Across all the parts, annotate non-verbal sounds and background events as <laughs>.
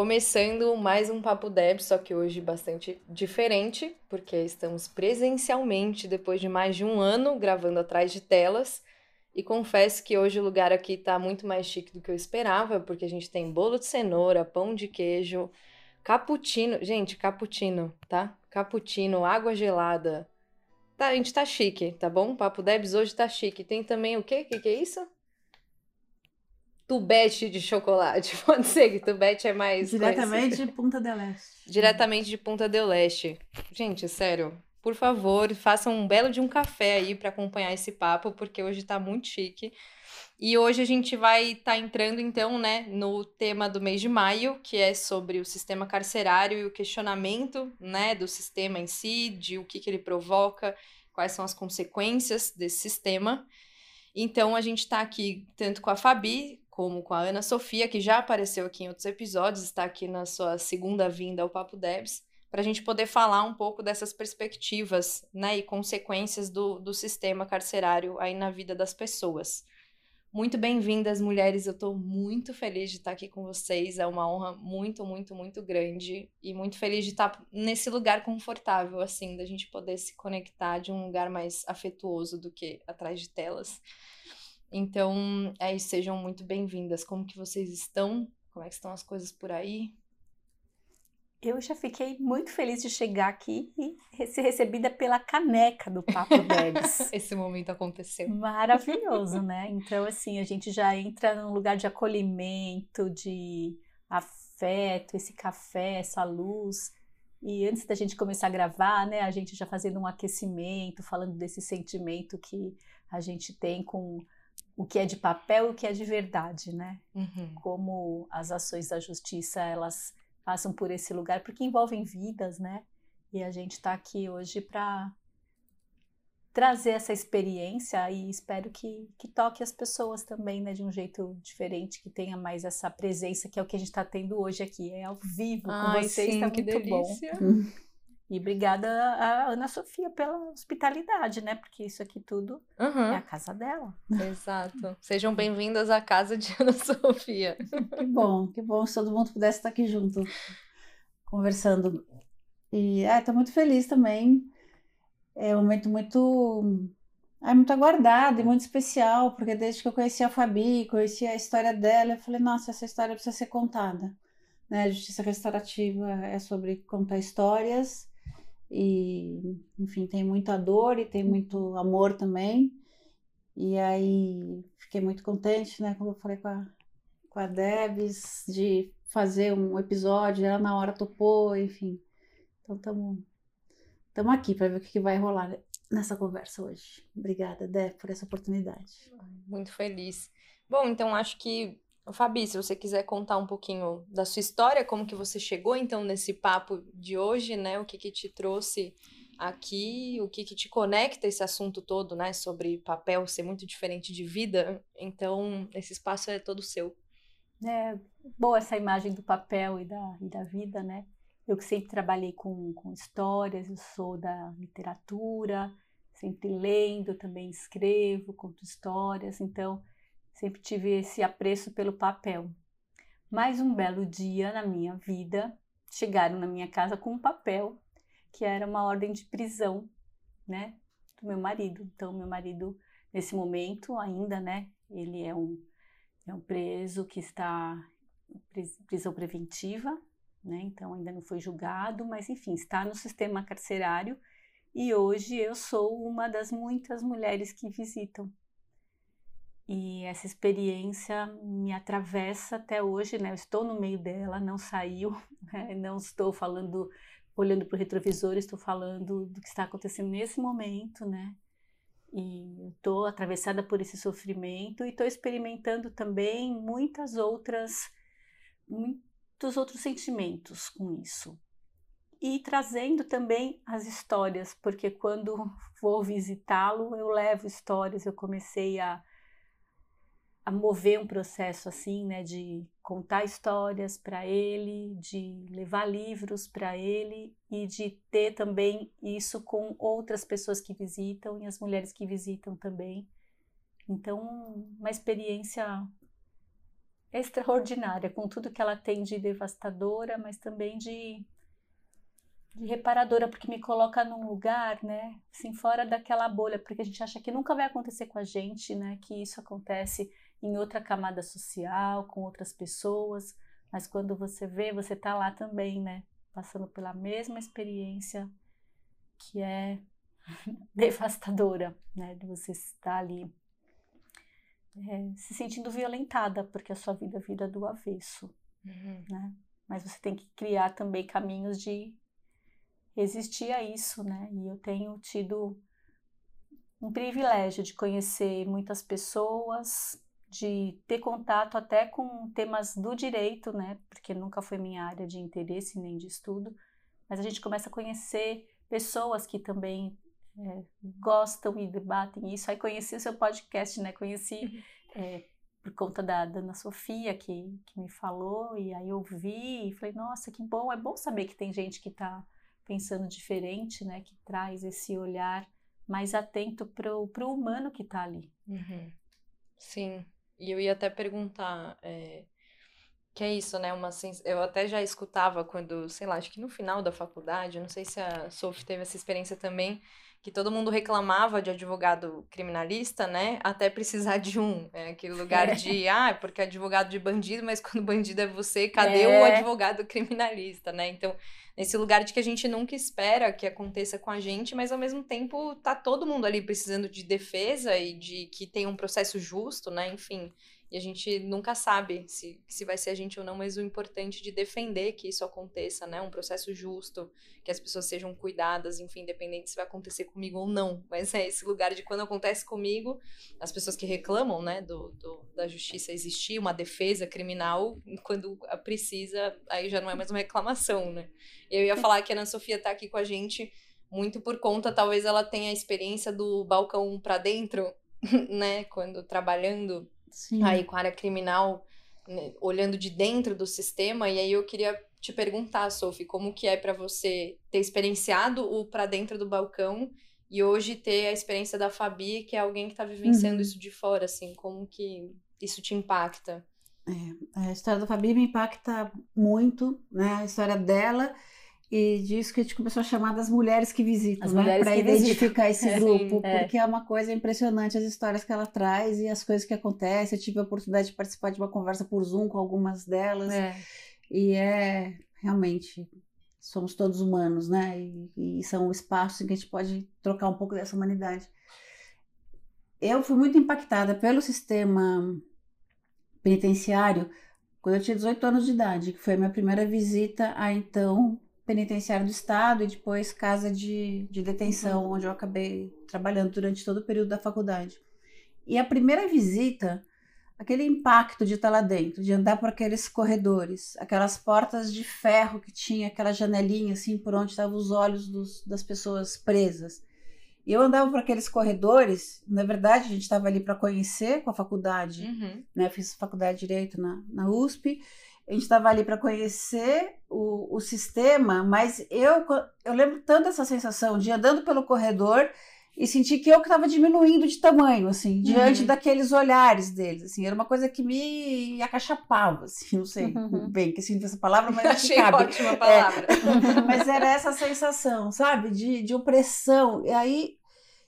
Começando mais um Papo Deb, só que hoje bastante diferente, porque estamos presencialmente depois de mais de um ano gravando atrás de telas. E confesso que hoje o lugar aqui está muito mais chique do que eu esperava, porque a gente tem bolo de cenoura, pão de queijo, cappuccino. Gente, cappuccino, tá? Cappuccino, água gelada. Tá, a gente tá chique, tá bom? Papo Debs hoje tá chique. Tem também o quê? O que, que é isso? Tubete de chocolate. <laughs> Pode ser que tubete é mais. Diretamente conhecido. de Punta del Este. Diretamente de Punta del Este. Gente, sério, por favor, façam um belo de um café aí para acompanhar esse papo, porque hoje tá muito chique. E hoje a gente vai estar tá entrando, então, né, no tema do mês de maio, que é sobre o sistema carcerário e o questionamento, né, do sistema em si, de o que, que ele provoca, quais são as consequências desse sistema. Então, a gente está aqui tanto com a Fabi, como com a Ana Sofia, que já apareceu aqui em outros episódios, está aqui na sua segunda vinda ao Papo Debs, para a gente poder falar um pouco dessas perspectivas né, e consequências do, do sistema carcerário aí na vida das pessoas. Muito bem-vindas, mulheres. Eu estou muito feliz de estar aqui com vocês. É uma honra muito, muito, muito grande. E muito feliz de estar nesse lugar confortável, assim, da gente poder se conectar de um lugar mais afetuoso do que atrás de telas. Então, é isso, sejam muito bem-vindas. Como que vocês estão? Como é que estão as coisas por aí? Eu já fiquei muito feliz de chegar aqui e ser recebida pela caneca do Papo <laughs> Debs. Esse momento aconteceu. Maravilhoso, <laughs> né? Então, assim, a gente já entra num lugar de acolhimento, de afeto, esse café, essa luz. E antes da gente começar a gravar, né, a gente já fazendo um aquecimento, falando desse sentimento que a gente tem com o que é de papel e o que é de verdade, né? Uhum. Como as ações da justiça elas passam por esse lugar, porque envolvem vidas, né? E a gente está aqui hoje para trazer essa experiência e espero que, que toque as pessoas também, né, de um jeito diferente, que tenha mais essa presença, que é o que a gente está tendo hoje aqui, é ao vivo Ai, com vocês, sim, tá que muito delícia. bom. <laughs> E obrigada a Ana Sofia pela hospitalidade, né? Porque isso aqui tudo uhum. é a casa dela. Exato. <laughs> Sejam bem-vindas à casa de Ana Sofia. <laughs> Que bom, que bom se todo mundo pudesse estar aqui junto, conversando. E é, tô muito feliz também. É um momento muito é muito aguardado e muito especial, porque desde que eu conheci a Fabi, conheci a história dela, eu falei, nossa, essa história precisa ser contada. Né? A justiça restaurativa é sobre contar histórias e, enfim, tem muita dor e tem muito amor também. E aí fiquei muito contente, né, quando eu falei com a, com a Debs de fazer um episódio, ela na hora topou, enfim. Então estamos aqui para ver o que, que vai rolar nessa conversa hoje. Obrigada, Deb, por essa oportunidade. Muito feliz. Bom, então acho que Fabi, se você quiser contar um pouquinho da sua história, como que você chegou então nesse papo de hoje, né? O que que te trouxe aqui, o que que te conecta esse assunto todo, né? Sobre papel ser muito diferente de vida. Então, esse espaço é todo seu. É boa essa imagem do papel e da, e da vida, né? Eu que sempre trabalhei com, com histórias, eu sou da literatura, sempre lendo, também escrevo, conto histórias, então Sempre tive esse apreço pelo papel. Mais um belo dia na minha vida, chegaram na minha casa com um papel que era uma ordem de prisão, né, do meu marido. Então, meu marido, nesse momento ainda, né, ele é um, é um preso que está em prisão preventiva, né, então ainda não foi julgado, mas enfim, está no sistema carcerário e hoje eu sou uma das muitas mulheres que visitam e essa experiência me atravessa até hoje, né? Eu estou no meio dela, não saiu, <laughs> né? não estou falando, olhando para o retrovisor, estou falando do que está acontecendo nesse momento, né? E estou atravessada por esse sofrimento e estou experimentando também muitas outras, muitos outros sentimentos com isso. e trazendo também as histórias, porque quando <laughs> vou visitá-lo, eu levo histórias. Eu comecei a, a mover um processo assim, né, de contar histórias para ele, de levar livros para ele e de ter também isso com outras pessoas que visitam e as mulheres que visitam também. Então, uma experiência extraordinária, com tudo que ela tem de devastadora, mas também de de reparadora, porque me coloca num lugar, né, assim, fora daquela bolha, porque a gente acha que nunca vai acontecer com a gente, né, que isso acontece em outra camada social, com outras pessoas, mas quando você vê, você tá lá também, né, passando pela mesma experiência que é <laughs> devastadora, né, de você estar ali é, se sentindo violentada, porque a sua vida vira do avesso, uhum. né, mas você tem que criar também caminhos de resistir a isso, né? E eu tenho tido um privilégio de conhecer muitas pessoas, de ter contato até com temas do direito, né? Porque nunca foi minha área de interesse nem de estudo, mas a gente começa a conhecer pessoas que também é, gostam e debatem isso. Aí conheci o seu podcast, né? Conheci é, por conta da, da Ana Sofia que, que me falou, e aí eu vi e falei, nossa, que bom, é bom saber que tem gente que está pensando diferente, né? Que traz esse olhar mais atento para o humano que está ali. Uhum. Sim, e eu ia até perguntar, é, que é isso, né? Uma. Eu até já escutava quando, sei lá, acho que no final da faculdade, não sei se a Sophie teve essa experiência também, que todo mundo reclamava de advogado criminalista, né? Até precisar de um. É aquele lugar é. de, ah, porque advogado de bandido, mas quando bandido é você, cadê é. o advogado criminalista, né? Então, nesse lugar de que a gente nunca espera que aconteça com a gente, mas ao mesmo tempo tá todo mundo ali precisando de defesa e de que tenha um processo justo, né? Enfim. E a gente nunca sabe se, se vai ser a gente ou não, mas o importante de defender que isso aconteça, né? Um processo justo, que as pessoas sejam cuidadas, enfim, independente se vai acontecer comigo ou não. Mas é esse lugar de quando acontece comigo, as pessoas que reclamam, né, do, do da justiça existir, uma defesa criminal, quando precisa, aí já não é mais uma reclamação, né? Eu ia falar que a Ana Sofia tá aqui com a gente muito por conta, talvez ela tenha a experiência do balcão para dentro, <laughs> né, quando trabalhando Sim. aí com a área criminal, né, olhando de dentro do sistema. E aí eu queria te perguntar, Sophie, como que é para você ter experienciado o para dentro do balcão e hoje ter a experiência da Fabi, que é alguém que está vivenciando uhum. isso de fora, assim, como que isso te impacta? É, a história da Fabi me impacta muito, né? A história dela e disso que a gente começou a chamar das mulheres que visitam, as né? Para identificar visitam. esse <laughs> grupo, é, porque é. é uma coisa impressionante as histórias que ela traz e as coisas que acontecem. Eu tive a oportunidade de participar de uma conversa por Zoom com algumas delas é. e é realmente somos todos humanos, né? E, e são espaços em que a gente pode trocar um pouco dessa humanidade. Eu fui muito impactada pelo sistema penitenciário quando eu tinha 18 anos de idade, que foi a minha primeira visita a então penitenciário do estado e depois casa de, de detenção, uhum. onde eu acabei trabalhando durante todo o período da faculdade. E a primeira visita, aquele impacto de estar lá dentro, de andar por aqueles corredores, aquelas portas de ferro que tinha, aquela janelinha assim por onde estavam os olhos dos, das pessoas presas. E eu andava por aqueles corredores, na verdade a gente estava ali para conhecer com a faculdade, uhum. né? Fiz faculdade de Direito na, na USP, a gente estava ali para conhecer o, o sistema, mas eu, eu lembro tanto dessa sensação de andando pelo corredor e sentir que eu estava diminuindo de tamanho, assim, diante uhum. daqueles olhares deles, assim, era uma coisa que me acachapava, assim, não sei uhum. bem que significa essa palavra, mas <laughs> achei cabe. ótima palavra. É, <laughs> mas era essa sensação, sabe, de, de opressão, e aí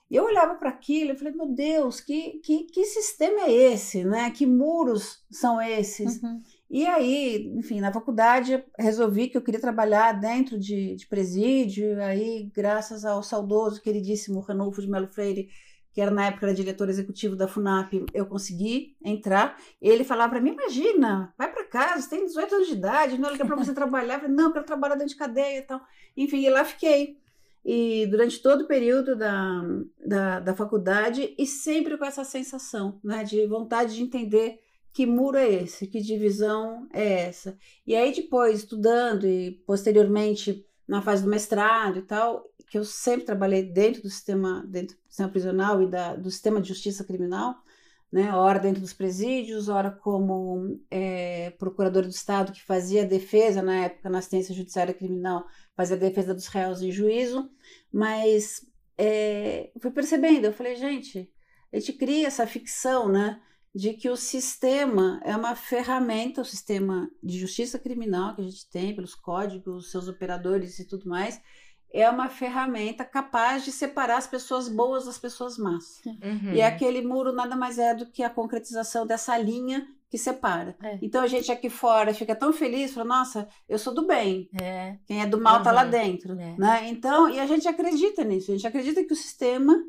eu olhava para aquilo e falei, meu Deus, que, que, que sistema é esse, né, que muros são esses? Uhum. E aí, enfim, na faculdade resolvi que eu queria trabalhar dentro de, de presídio, aí graças ao saudoso, queridíssimo Ranulfo de Melo Freire, que era na época era diretor executivo da FUNAP, eu consegui entrar. Ele falava para mim: Imagina, vai para casa, tem 18 anos de idade, não é para você trabalhar. Eu falei, não, eu quero trabalhar dentro de cadeia e tal. Enfim, e lá fiquei. E durante todo o período da, da, da faculdade, e sempre com essa sensação né, de vontade de entender que muro é esse, que divisão é essa. E aí depois, estudando e posteriormente na fase do mestrado e tal, que eu sempre trabalhei dentro do sistema, dentro do sistema prisional e da, do sistema de justiça criminal, né? Ora dentro dos presídios, ora como é, procurador do Estado que fazia defesa na época na assistência judiciária criminal, fazia defesa dos réus em juízo, mas é, fui percebendo, eu falei, gente, a gente cria essa ficção, né? De que o sistema é uma ferramenta, o sistema de justiça criminal que a gente tem, pelos códigos, seus operadores e tudo mais, é uma ferramenta capaz de separar as pessoas boas das pessoas más. Uhum. E aquele muro nada mais é do que a concretização dessa linha que separa. É. Então a gente aqui fora fica tão feliz, fala, nossa, eu sou do bem. É. Quem é do mal está lá dentro. É. Né? Então, e a gente acredita nisso, a gente acredita que o sistema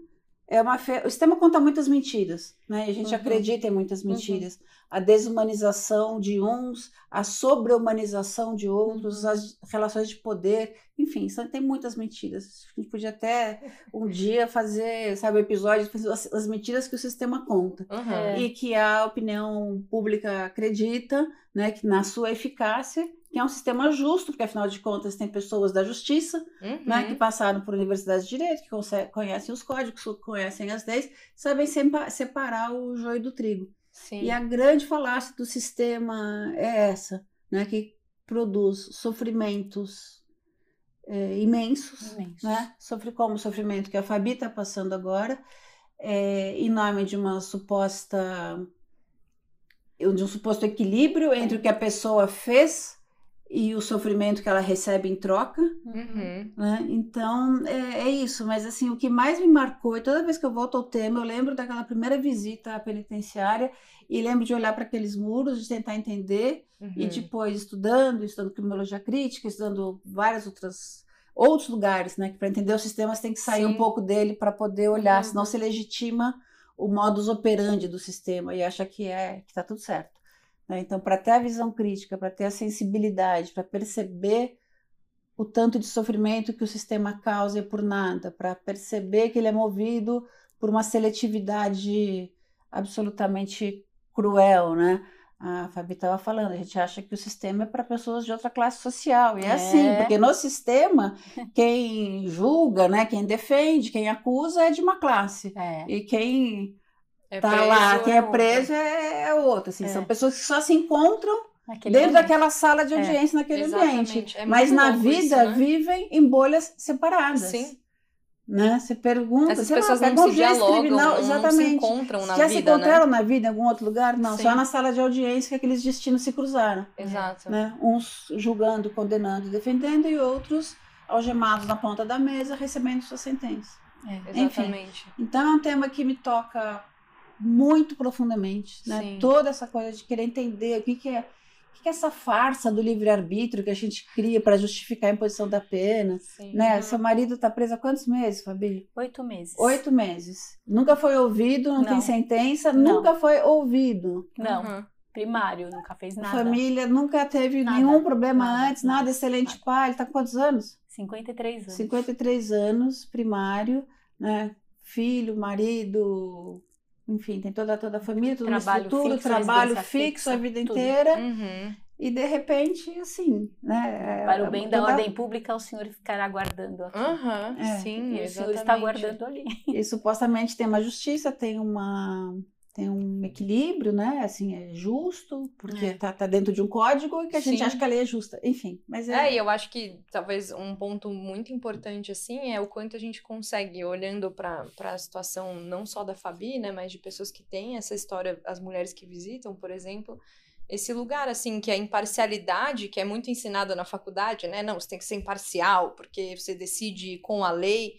é uma fe... o sistema conta muitas mentiras, né? A gente uhum. acredita em muitas uhum. mentiras. Uhum. A desumanização de uns, a sobre-humanização de outros, uhum. as relações de poder, enfim, tem muitas mentiras. A gente podia até <laughs> um dia fazer, sabe, um episódio as, as mentiras que o sistema conta uhum. e que a opinião pública acredita, né, que na sua eficácia que é um sistema justo, porque afinal de contas tem pessoas da justiça, uhum. né, que passaram por universidades de direito, que conhecem os códigos, conhecem as leis, sabem separar o joio do trigo. Sim. E a grande falácia do sistema é essa, né, que produz sofrimentos é, imensos, imensos, né? Sofre como o sofrimento que a Fabi está passando agora, é, em nome de uma suposta de um suposto equilíbrio entre o que a pessoa fez e o sofrimento que ela recebe em troca. Uhum. Né? Então, é, é, isso. Mas, assim, o que mais me marcou, e toda vez que eu volto ao tema, eu lembro daquela primeira visita à penitenciária e lembro de olhar para aqueles muros, de tentar entender, uhum. e depois estudando, estudando criminologia crítica, estudando várias outras outros lugares, né? Que para entender o sistema você tem que sair Sim. um pouco dele para poder olhar, uhum. senão você legitima o modus operandi do sistema e acha que é que está tudo certo. Né? Então, para ter a visão crítica, para ter a sensibilidade, para perceber o tanto de sofrimento que o sistema causa por nada, para perceber que ele é movido por uma seletividade absolutamente cruel, né? A Fabi estava falando, a gente acha que o sistema é para pessoas de outra classe social. E é, é, assim, porque no sistema, quem julga, né, quem defende, quem acusa é de uma classe. <laughs> É. E quem é tá lá, quem é, é preso é, é outro. Assim, é. São pessoas que só se encontram naquele dentro ambiente. daquela sala de é, audiência, naquele ambiente. É Mas na vida isso, né? vivem em bolhas separadas. Sim. Né? Você pergunta, Essas pessoas lá, não se dialogam, criminal, exatamente. não se encontram na Já vida, se encontraram né? na vida em algum outro lugar? Não, Sim. só na sala de audiência que aqueles destinos se cruzaram. Exato. Né? Uns julgando, condenando, defendendo e outros algemados na ponta da mesa recebendo sua sentença. É, exatamente. Enfim, então é um tema que me toca muito profundamente, né? Sim. Toda essa coisa de querer entender o que, que é o que, que é essa farsa do livre-arbítrio que a gente cria para justificar a imposição da pena, Sim. né? Uhum. Seu marido está preso há quantos meses, Fabi? Oito meses. Oito meses. Nunca foi ouvido, não, não. tem sentença, não. nunca foi ouvido. Não. Uhum. Primário, nunca fez nada. Família nunca teve nada. nenhum problema nada, antes, nada, excelente pai. Ele está com quantos anos? 53 anos. 53 anos, primário, né? Filho, marido, enfim, tem toda, toda a família, toda trabalho estrutura, fixo, trabalho fixo a vida tudo. inteira. Uhum. E de repente, assim, né? É, Para o bem toda... da ordem pública, o senhor ficará aguardando aqui. Uhum, é. Sim, e o senhor está aguardando ali. E supostamente tem uma justiça, tem uma tem um equilíbrio, né? Assim, é justo, porque é. Tá, tá dentro de um código e que a Sim. gente acha que a lei é justa. Enfim, mas é... É, e eu acho que talvez um ponto muito importante, assim, é o quanto a gente consegue, olhando para a situação não só da Fabi, né? Mas de pessoas que têm essa história, as mulheres que visitam, por exemplo, esse lugar, assim, que a imparcialidade, que é muito ensinada na faculdade, né? Não, você tem que ser imparcial, porque você decide com a lei...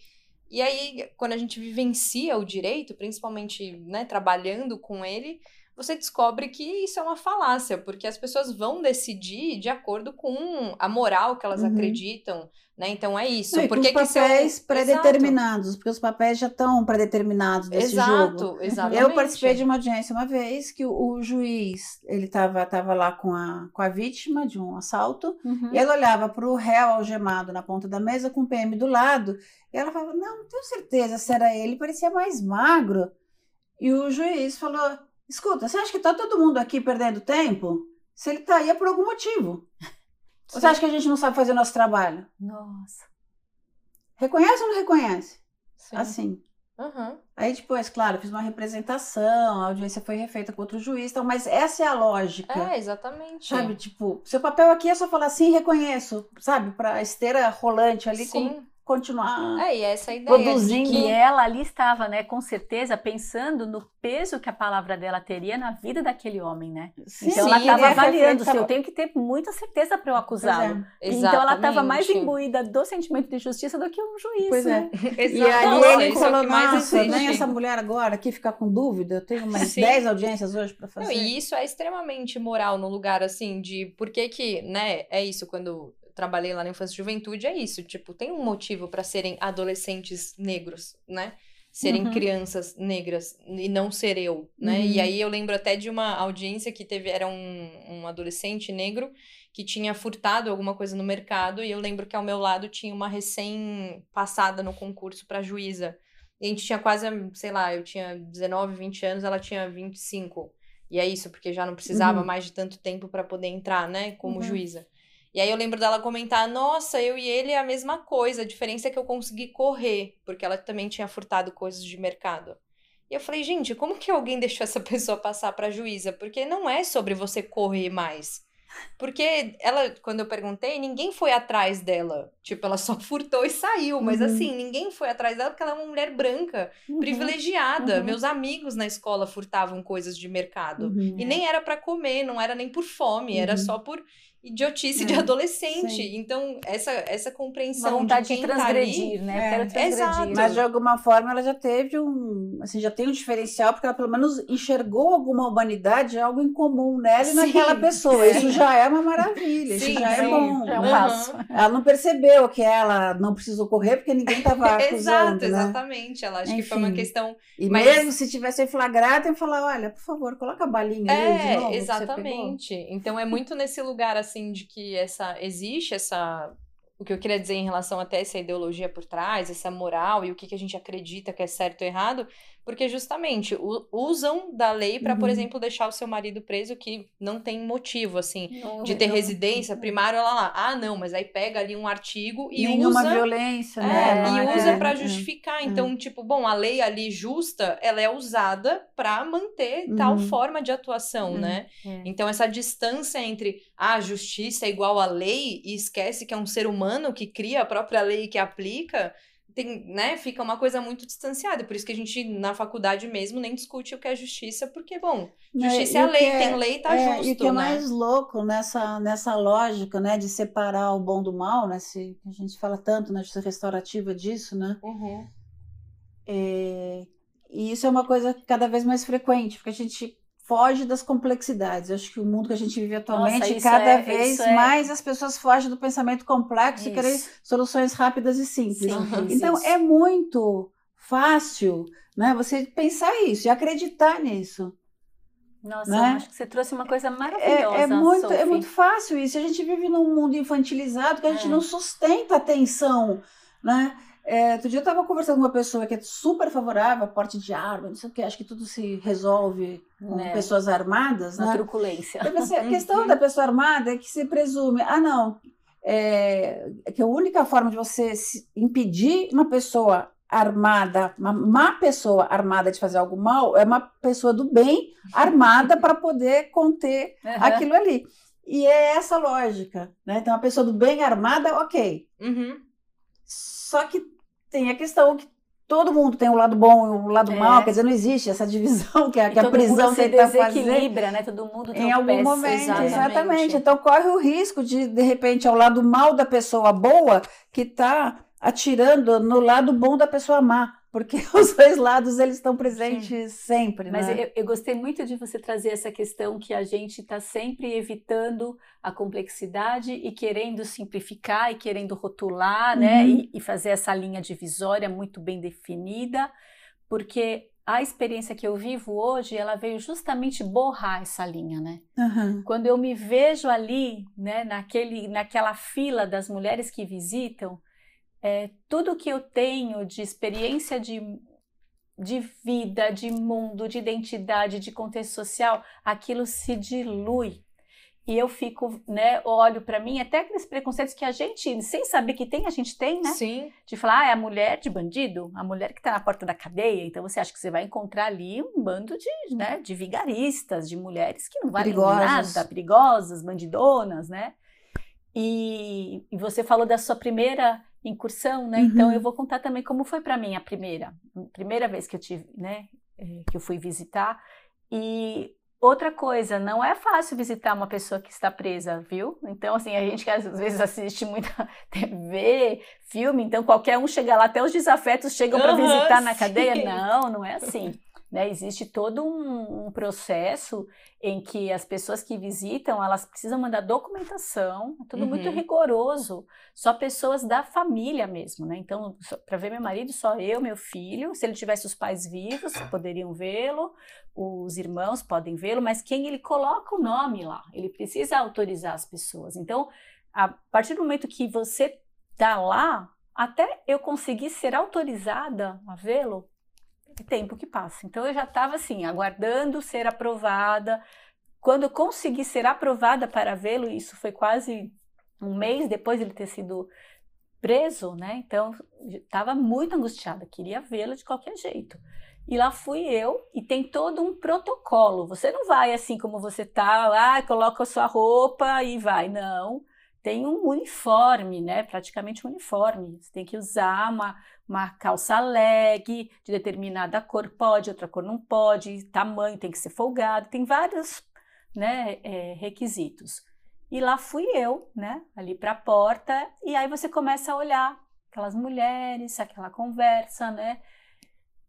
E aí, quando a gente vivencia o direito, principalmente né, trabalhando com ele, você descobre que isso é uma falácia, porque as pessoas vão decidir de acordo com a moral que elas uhum. acreditam, né? Então é isso. Não, porque os papéis pré-determinados, Exato. porque os papéis já estão pré-determinados desse Exato, jogo. Exatamente. Eu participei de uma audiência uma vez que o, o juiz ele estava tava lá com a, com a vítima de um assalto uhum. e ela olhava para o réu algemado na ponta da mesa com o PM do lado e ela falava não, não tenho certeza se era ele, parecia mais magro. E o juiz falou Escuta, você acha que tá todo mundo aqui perdendo tempo? Se ele tá aí é por algum motivo. Sim. Você acha que a gente não sabe fazer nosso trabalho? Nossa. Reconhece ou não reconhece? Sim. Assim. Uhum. Aí depois, claro, fiz uma representação, a audiência foi refeita com outro juiz, então, mas essa é a lógica. É, exatamente. Sabe, tipo, seu papel aqui é só falar assim, reconheço, sabe, para esteira rolante ali, Sim. Com continuar é, e essa é ideia produzindo. Que... E ela ali estava, né, com certeza, pensando no peso que a palavra dela teria na vida daquele homem, né? Sim, então ela estava avaliando se eu tenho que ter muita certeza para eu acusá-lo. É. Então ela estava mais imbuída do sentimento de justiça do que um juiz. Pois né? é. e aí ele falou, nossa, nem essa mulher agora aqui ficar com dúvida, eu tenho umas 10 audiências hoje para fazer. Não, e isso é extremamente moral no lugar, assim, de por que que, né, é isso, quando trabalhei lá na infância e juventude, é isso. Tipo, tem um motivo para serem adolescentes negros, né? Serem uhum. crianças negras e não ser eu, né? Uhum. E aí eu lembro até de uma audiência que teve, era um, um adolescente negro que tinha furtado alguma coisa no mercado e eu lembro que ao meu lado tinha uma recém-passada no concurso para juíza. E a gente tinha quase, sei lá, eu tinha 19, 20 anos, ela tinha 25. E é isso, porque já não precisava uhum. mais de tanto tempo para poder entrar, né, como uhum. juíza. E aí eu lembro dela comentar: nossa, eu e ele é a mesma coisa, a diferença é que eu consegui correr, porque ela também tinha furtado coisas de mercado. E eu falei, gente, como que alguém <laughs> deixou essa pessoa passar para juíza? Porque não é sobre você correr mais. Porque ela, quando eu perguntei, ninguém foi atrás dela. Tipo, ela só <laughs> furtou e saiu. Mas uhum. assim, ninguém foi atrás dela porque ela é uma mulher branca, uhum. privilegiada. Uhum. Meus amigos na escola furtavam coisas de mercado. Uhum. E nem era para comer, não era nem por fome, era uhum. só por idiotice é, de adolescente. Sim. Então, essa, essa compreensão vontade de, de transgredir, tá ali, né? É, Quero transgredir. Exato. Mas de alguma forma ela já teve um, assim, já tem um diferencial porque ela pelo menos enxergou alguma humanidade, algo em comum nela e naquela pessoa. Isso já é uma maravilha, sim, isso já é sim. é bom. É um passo. Ela não percebeu que ela não precisou correr porque ninguém estava <laughs> acusando, Exato, né? exatamente. Ela acho Enfim. que foi uma questão E mas... mesmo se tivesse flagrado, eu falar, olha, por favor, coloca a balinha é, aí de novo. Exatamente. Então é muito nesse lugar assim de que essa essa existe essa o que eu queria dizer em relação até essa ideologia por trás, essa moral e o que, que a gente acredita que é certo ou errado, porque justamente usam da lei para, uhum. por exemplo, deixar o seu marido preso que não tem motivo, assim, não, de ter não, residência. Não. Primário, ela lá, ah, não, mas aí pega ali um artigo e Nenhuma usa. violência, é, né? E usa é, para justificar. É, então, tipo, bom, a lei ali justa, ela é usada para manter uhum. tal forma de atuação, uhum. né? É. Então, essa distância entre ah, a justiça é igual à lei e esquece que é um ser humano que cria a própria lei e que aplica tem, né, fica uma coisa muito distanciada. Por isso que a gente, na faculdade mesmo, nem discute o que é justiça, porque, bom, justiça é, é a lei, é, tem lei, tá é, justo, E o que é né? mais louco nessa, nessa lógica, né, de separar o bom do mal, né, se, a gente fala tanto na justiça restaurativa disso, né, uhum. é, e isso é uma coisa cada vez mais frequente, porque a gente foge das complexidades. Eu acho que o mundo que a gente vive atualmente, Nossa, cada é, vez é... mais as pessoas fogem do pensamento complexo isso. e querem soluções rápidas e simples. Sim, então isso. é muito fácil, né, você pensar isso e acreditar nisso. Nossa, né? acho que você trouxe uma coisa maravilhosa. É, é muito, é muito fácil isso. A gente vive num mundo infantilizado que a gente é. não sustenta a atenção, né? É, outro dia eu estava conversando com uma pessoa que é super favorável a porte de arma, não sei o que, acho que tudo se resolve com né? pessoas armadas, Na né? truculência. Pensei, a <laughs> questão uhum. da pessoa armada é que se presume, ah não, é, que a única forma de você impedir uma pessoa armada, uma má pessoa armada de fazer algo mal, é uma pessoa do bem <laughs> armada para poder conter uhum. aquilo ali. E é essa lógica, né? Então, a pessoa do bem armada, ok. Uhum. Só que tem a questão que todo mundo tem o um lado bom e o um lado é. mal, quer dizer, não existe essa divisão <laughs> que a, que a prisão se tenta desequilibra, né? Todo mundo tem em algum momento, exatamente. exatamente. Então corre o risco de de repente ao lado mal da pessoa boa que está atirando no lado bom da pessoa má porque <laughs> os dois lados eles estão presentes Sim. sempre. Mas né? eu, eu, gostei muito de você trazer essa questão que a gente está sempre evitando a complexidade e querendo simplificar e querendo rotular, né? uhum. né? E, e, fazer essa linha divisória muito bem definida, porque a experiência que eu vivo hoje, ela veio justamente borrar essa linha, né? Uhum. Quando eu me vejo ali, né, naquele, naquela fila das mulheres que visitam, é, tudo que eu tenho de experiência de, de vida, de mundo, de identidade, de contexto social, aquilo se dilui. e eu fico, né, olho para mim, até aqueles preconceitos que a gente, sem saber que tem, a gente tem, né? Sim. De falar, ah, é a mulher de bandido, a mulher que tá na porta da cadeia, então você acha que você vai encontrar ali um bando de, né, de vigaristas, de mulheres que não valem perigosas. nada, perigosas, bandidonas, né? E, e, você falou da sua primeira incursão, né? Uhum. Então eu vou contar também como foi para mim a primeira, primeira vez que eu tive, né, eh, que eu fui visitar. E Outra coisa, não é fácil visitar uma pessoa que está presa, viu? Então, assim, a gente que às vezes assiste muita <laughs> TV, filme, então qualquer um chega lá, até os desafetos chegam para visitar na cadeia. Não, não é assim. Né? Existe todo um, um, processo em que as pessoas que visitam, elas precisam mandar documentação, é tudo uhum. muito rigoroso, só pessoas da família mesmo, né? Então, para ver meu marido, só eu, meu filho, se ele tivesse os pais vivos, poderiam vê-lo, os irmãos podem vê-lo, mas quem ele coloca o nome lá, ele precisa autorizar as pessoas. Então, a partir do momento que você está lá, até eu conseguir ser autorizada a vê-lo, tempo que passa. Então eu já estava assim, aguardando ser aprovada. Quando eu consegui ser aprovada para vê-lo, isso foi quase um mês depois de ele ter sido preso, né? Então estava muito angustiada, queria vê-lo de qualquer jeito. E lá fui eu, e tem todo um protocolo. Você não vai assim como você tá, lá, coloca a sua roupa e vai. Não tem um uniforme, né? Praticamente um uniforme. Você tem que usar uma, uma calça leg de determinada cor, pode, outra cor não pode, tamanho tem que ser folgado, tem vários né, é, requisitos. E lá fui eu, né? Ali para a porta, e aí você começa a olhar aquelas mulheres, aquela conversa, né?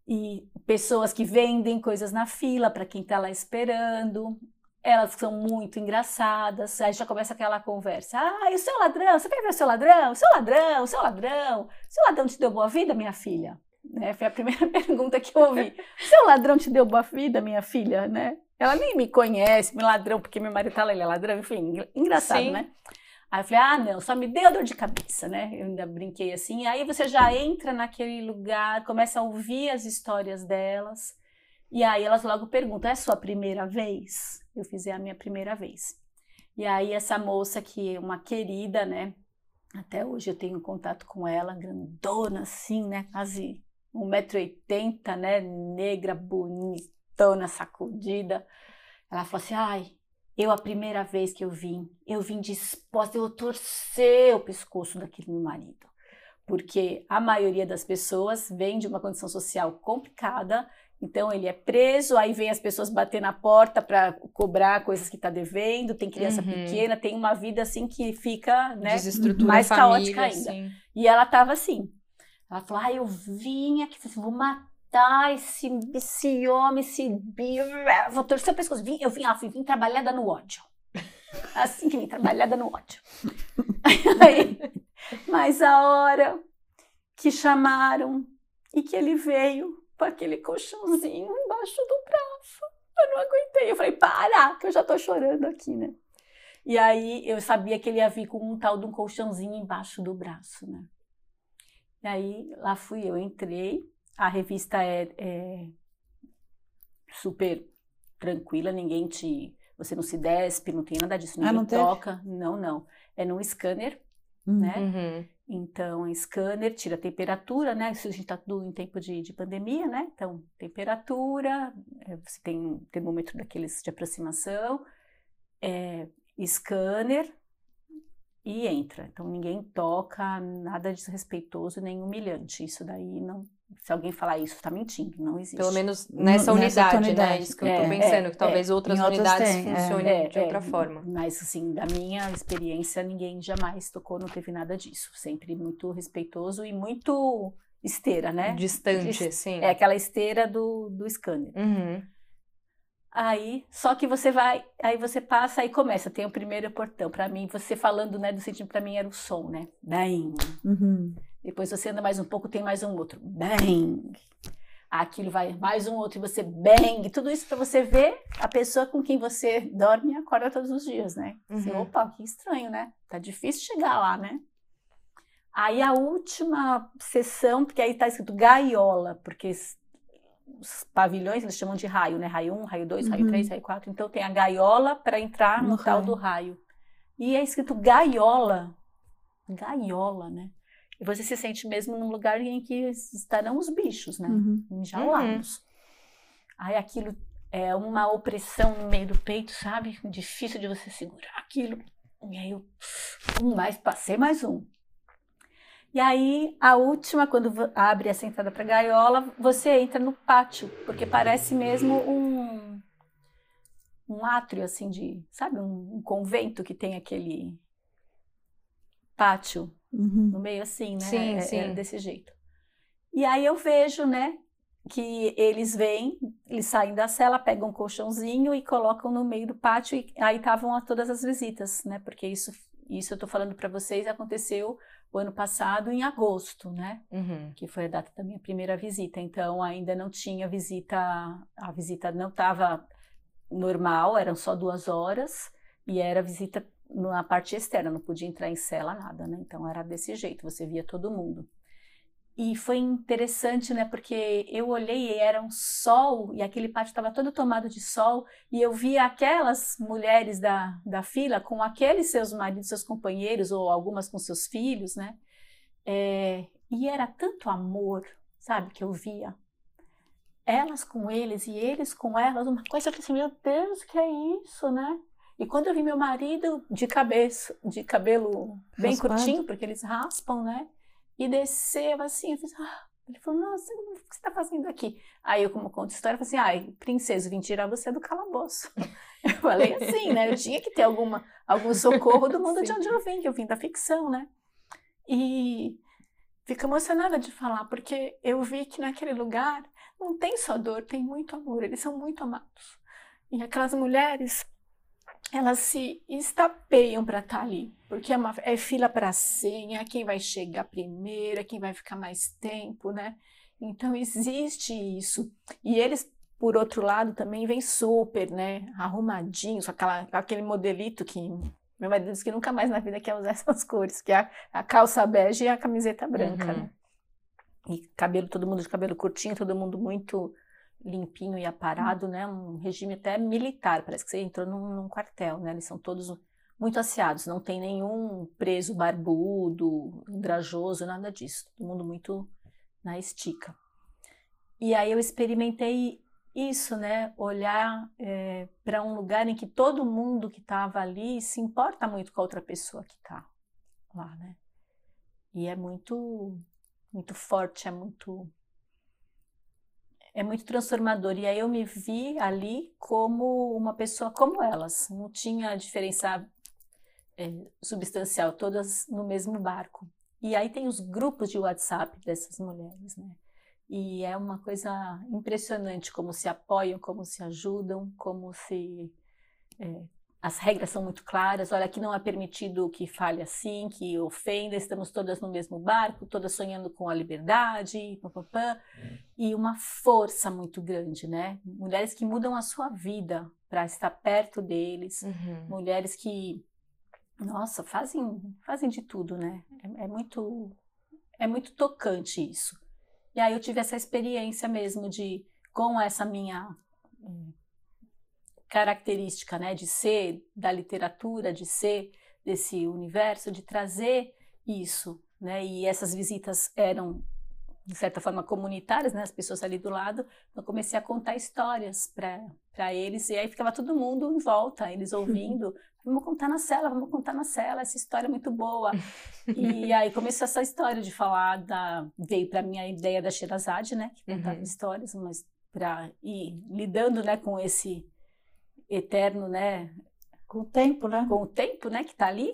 E pessoas que vendem coisas na fila para quem está lá esperando elas são muito engraçadas, aí já começa aquela conversa. Ah, e o seu ladrão? Você quer ver o seu ladrão? O seu ladrão, o seu ladrão. O seu ladrão te deu boa vida, minha filha? Né? Foi a primeira <laughs> pergunta que eu ouvi. O seu ladrão te deu boa vida, minha filha? Né? Ela nem me conhece, meu ladrão, porque meu marido tá lá, ele é ladrão, enfim, engraçado, Sim. né? Aí eu falei, ah, não, só me deu dor de cabeça, né? Eu ainda brinquei assim. Aí você já entra naquele lugar, começa a ouvir as histórias delas. E aí elas logo perguntam: é sua primeira vez? Eu fiz é a minha primeira vez. E aí essa moça que é uma querida, né? Até hoje eu tenho contato com ela, grandona assim, né? Quase 1,80m, né? Negra, bonitona, sacudida. Ela falou assim: ai, eu a primeira vez que eu vim, eu vim disposta, eu torcer o pescoço daquele meu marido. Porque a maioria das pessoas vem de uma condição social complicada então ele é preso, aí vem as pessoas bater na porta para cobrar coisas que está devendo, tem criança uhum. pequena, tem uma vida assim que fica né, mais caótica ainda. Assim. E ela estava assim. Ela falou: ah, eu vim aqui, vou matar esse, esse homem, esse vou torcer o pescoço. Vim, eu vim, ah, vim trabalhada no ódio. <laughs> Assim que vim, trabalhada no ódio. <laughs> aí, mas a hora que chamaram e que ele veio, com aquele colchãozinho embaixo do braço. Eu não aguentei. Eu falei, para, que eu já tô chorando aqui, né? E aí eu sabia que ele ia vir com um tal de um colchãozinho embaixo do braço, né? E aí lá fui eu, entrei. A revista é, é super tranquila, ninguém te. Você não se despe, não tem nada disso, ah, ninguém ah, não toca. Teve? Não, não. É num scanner, uhum. né? Então, scanner tira a temperatura, né? Isso a gente está tudo em tempo de, de, pandemia, né? Então, temperatura, é, você tem um termômetro daqueles de aproximação, é, scanner e entra. Então, ninguém toca nada desrespeitoso nem humilhante. Isso daí não, se alguém falar isso, está mentindo, não existe. Pelo menos nessa, unidade, unidade, né? Isso que eu estou é, pensando, é, que talvez é, outras unidades tem, é. funcionem é, de outra forma. Mas, assim, da minha experiência, ninguém jamais tocou, não teve nada disso. Sempre muito respeitoso e muito esteira, né? Distante, sim. É aquela esteira do, do scanner. Uhum. Aí, só que você vai, aí você passa e começa, tem o primeiro portão. Para mim, você falando, né, do sentido para mim era o som, né? Daí. Uhum. Depois você anda mais um pouco, tem mais um outro. Bang! Aquilo vai mais um outro e você bang. Tudo isso para você ver a pessoa com quem você dorme e acorda todos os dias, né? Uhum. Você, opa, que estranho, né? Tá difícil chegar lá, né? Aí a última sessão, porque aí tá escrito gaiola, porque os pavilhões, eles chamam de raio, né? Raio 1, raio 2, uhum. raio 3, raio 4. Então tem a gaiola para entrar no, no tal do raio. E é escrito gaiola. Gaiola, né? E você se sente mesmo num lugar em que estarão os bichos, né? Uhum. Enjaulados. Uhum. Aí aquilo é uma opressão no meio do peito, sabe? Difícil de você segurar aquilo. E aí eu, um mais, passei mais um. E aí, a última, quando abre essa entrada para gaiola, você entra no pátio, porque parece mesmo um, um átrio, assim, de, sabe, um, um convento que tem aquele pátio uhum. no meio, assim, né? Sim, é, sim. É desse jeito. E aí eu vejo, né, que eles vêm, eles saem da cela, pegam um colchãozinho e colocam no meio do pátio, e aí estavam todas as visitas, né? Porque isso, isso eu tô falando para vocês, aconteceu o ano passado em agosto, né? Uhum. Que foi a data da minha primeira visita. Então ainda não tinha visita, a visita não estava normal, eram só duas horas e era visita na parte externa, não podia entrar em cela nada, né? Então era desse jeito, você via todo mundo. E foi interessante, né? Porque eu olhei e era um sol, e aquele pátio estava todo tomado de sol, e eu via aquelas mulheres da, da fila com aqueles seus maridos, seus companheiros, ou algumas com seus filhos, né? É, e era tanto amor, sabe, que eu via. Elas com eles e eles com elas, uma coisa que assim, meu Deus, que é isso, né? E quando eu vi meu marido de cabeça, de cabelo bem Raspado. curtinho, porque eles raspam, né? E desceu assim, eu fiz, ah. Ele falou, nossa, o que você está fazendo aqui? Aí eu, como conto história, falei assim, ai, princesa, vim tirar você do calabouço. <laughs> Eu falei assim, né? Eu tinha que ter alguma, algum socorro do mundo de onde eu vim, que eu vim da ficção, né? E fico emocionada de falar, porque eu vi que naquele lugar não tem só dor, tem muito amor, eles são muito amados. E aquelas mulheres elas se estapeiam para estar tá ali, porque é, uma, é fila para senha, quem vai chegar primeiro, quem vai ficar mais tempo, né? Então existe isso. E eles, por outro lado, também vêm super, né? Arrumadinhos, aquela, aquele modelito que meu marido disse que nunca mais na vida quer usar <laughs> essas cores, que é a, a calça bege e a camiseta branca, uhum. né? E cabelo, todo mundo de cabelo curtinho, todo mundo muito limpinho e aparado, né? Um regime até militar, parece que você entrou num, num quartel, né? Eles são todos muito asseados, não tem nenhum preso barbudo, andrajoso, nada disso. Todo mundo muito na estica. E aí eu experimentei isso, né? Olhar é, para um lugar em que todo mundo que estava ali se importa muito com a outra pessoa que está lá, né? E é muito, muito forte, é muito é muito transformador. E aí eu me vi ali como uma pessoa como elas. Não tinha diferença é, substancial, todas no mesmo barco. E aí tem os grupos de WhatsApp dessas mulheres, né? E é uma coisa impressionante como se apoiam, como se ajudam, como se é, as regras são muito claras. Olha, aqui não é permitido que fale assim, que ofenda. Estamos todas no mesmo barco, todas sonhando com a liberdade, pá, pá, pá. e uma força muito grande, né? Mulheres que mudam a sua vida para estar perto deles, uhum. mulheres que, nossa, fazem, fazem de tudo, né? É, é muito, é muito tocante isso. E aí eu tive essa experiência mesmo de, com essa minha hum, característica, né, de ser da literatura, de ser desse universo, de trazer isso, né? E essas visitas eram de certa forma comunitárias, né? As pessoas ali do lado. Então comecei a contar histórias para eles e aí ficava todo mundo em volta, eles ouvindo. <laughs> Vamos contar na cela, vamos contar na cela, essa história é muito boa. <laughs> e aí começou essa história de falar da veio para mim a ideia da Sherazade, né, que contava uhum. histórias, mas para ir lidando, né, com esse eterno, né? Com o tempo, né? Com o tempo, né? Que está ali.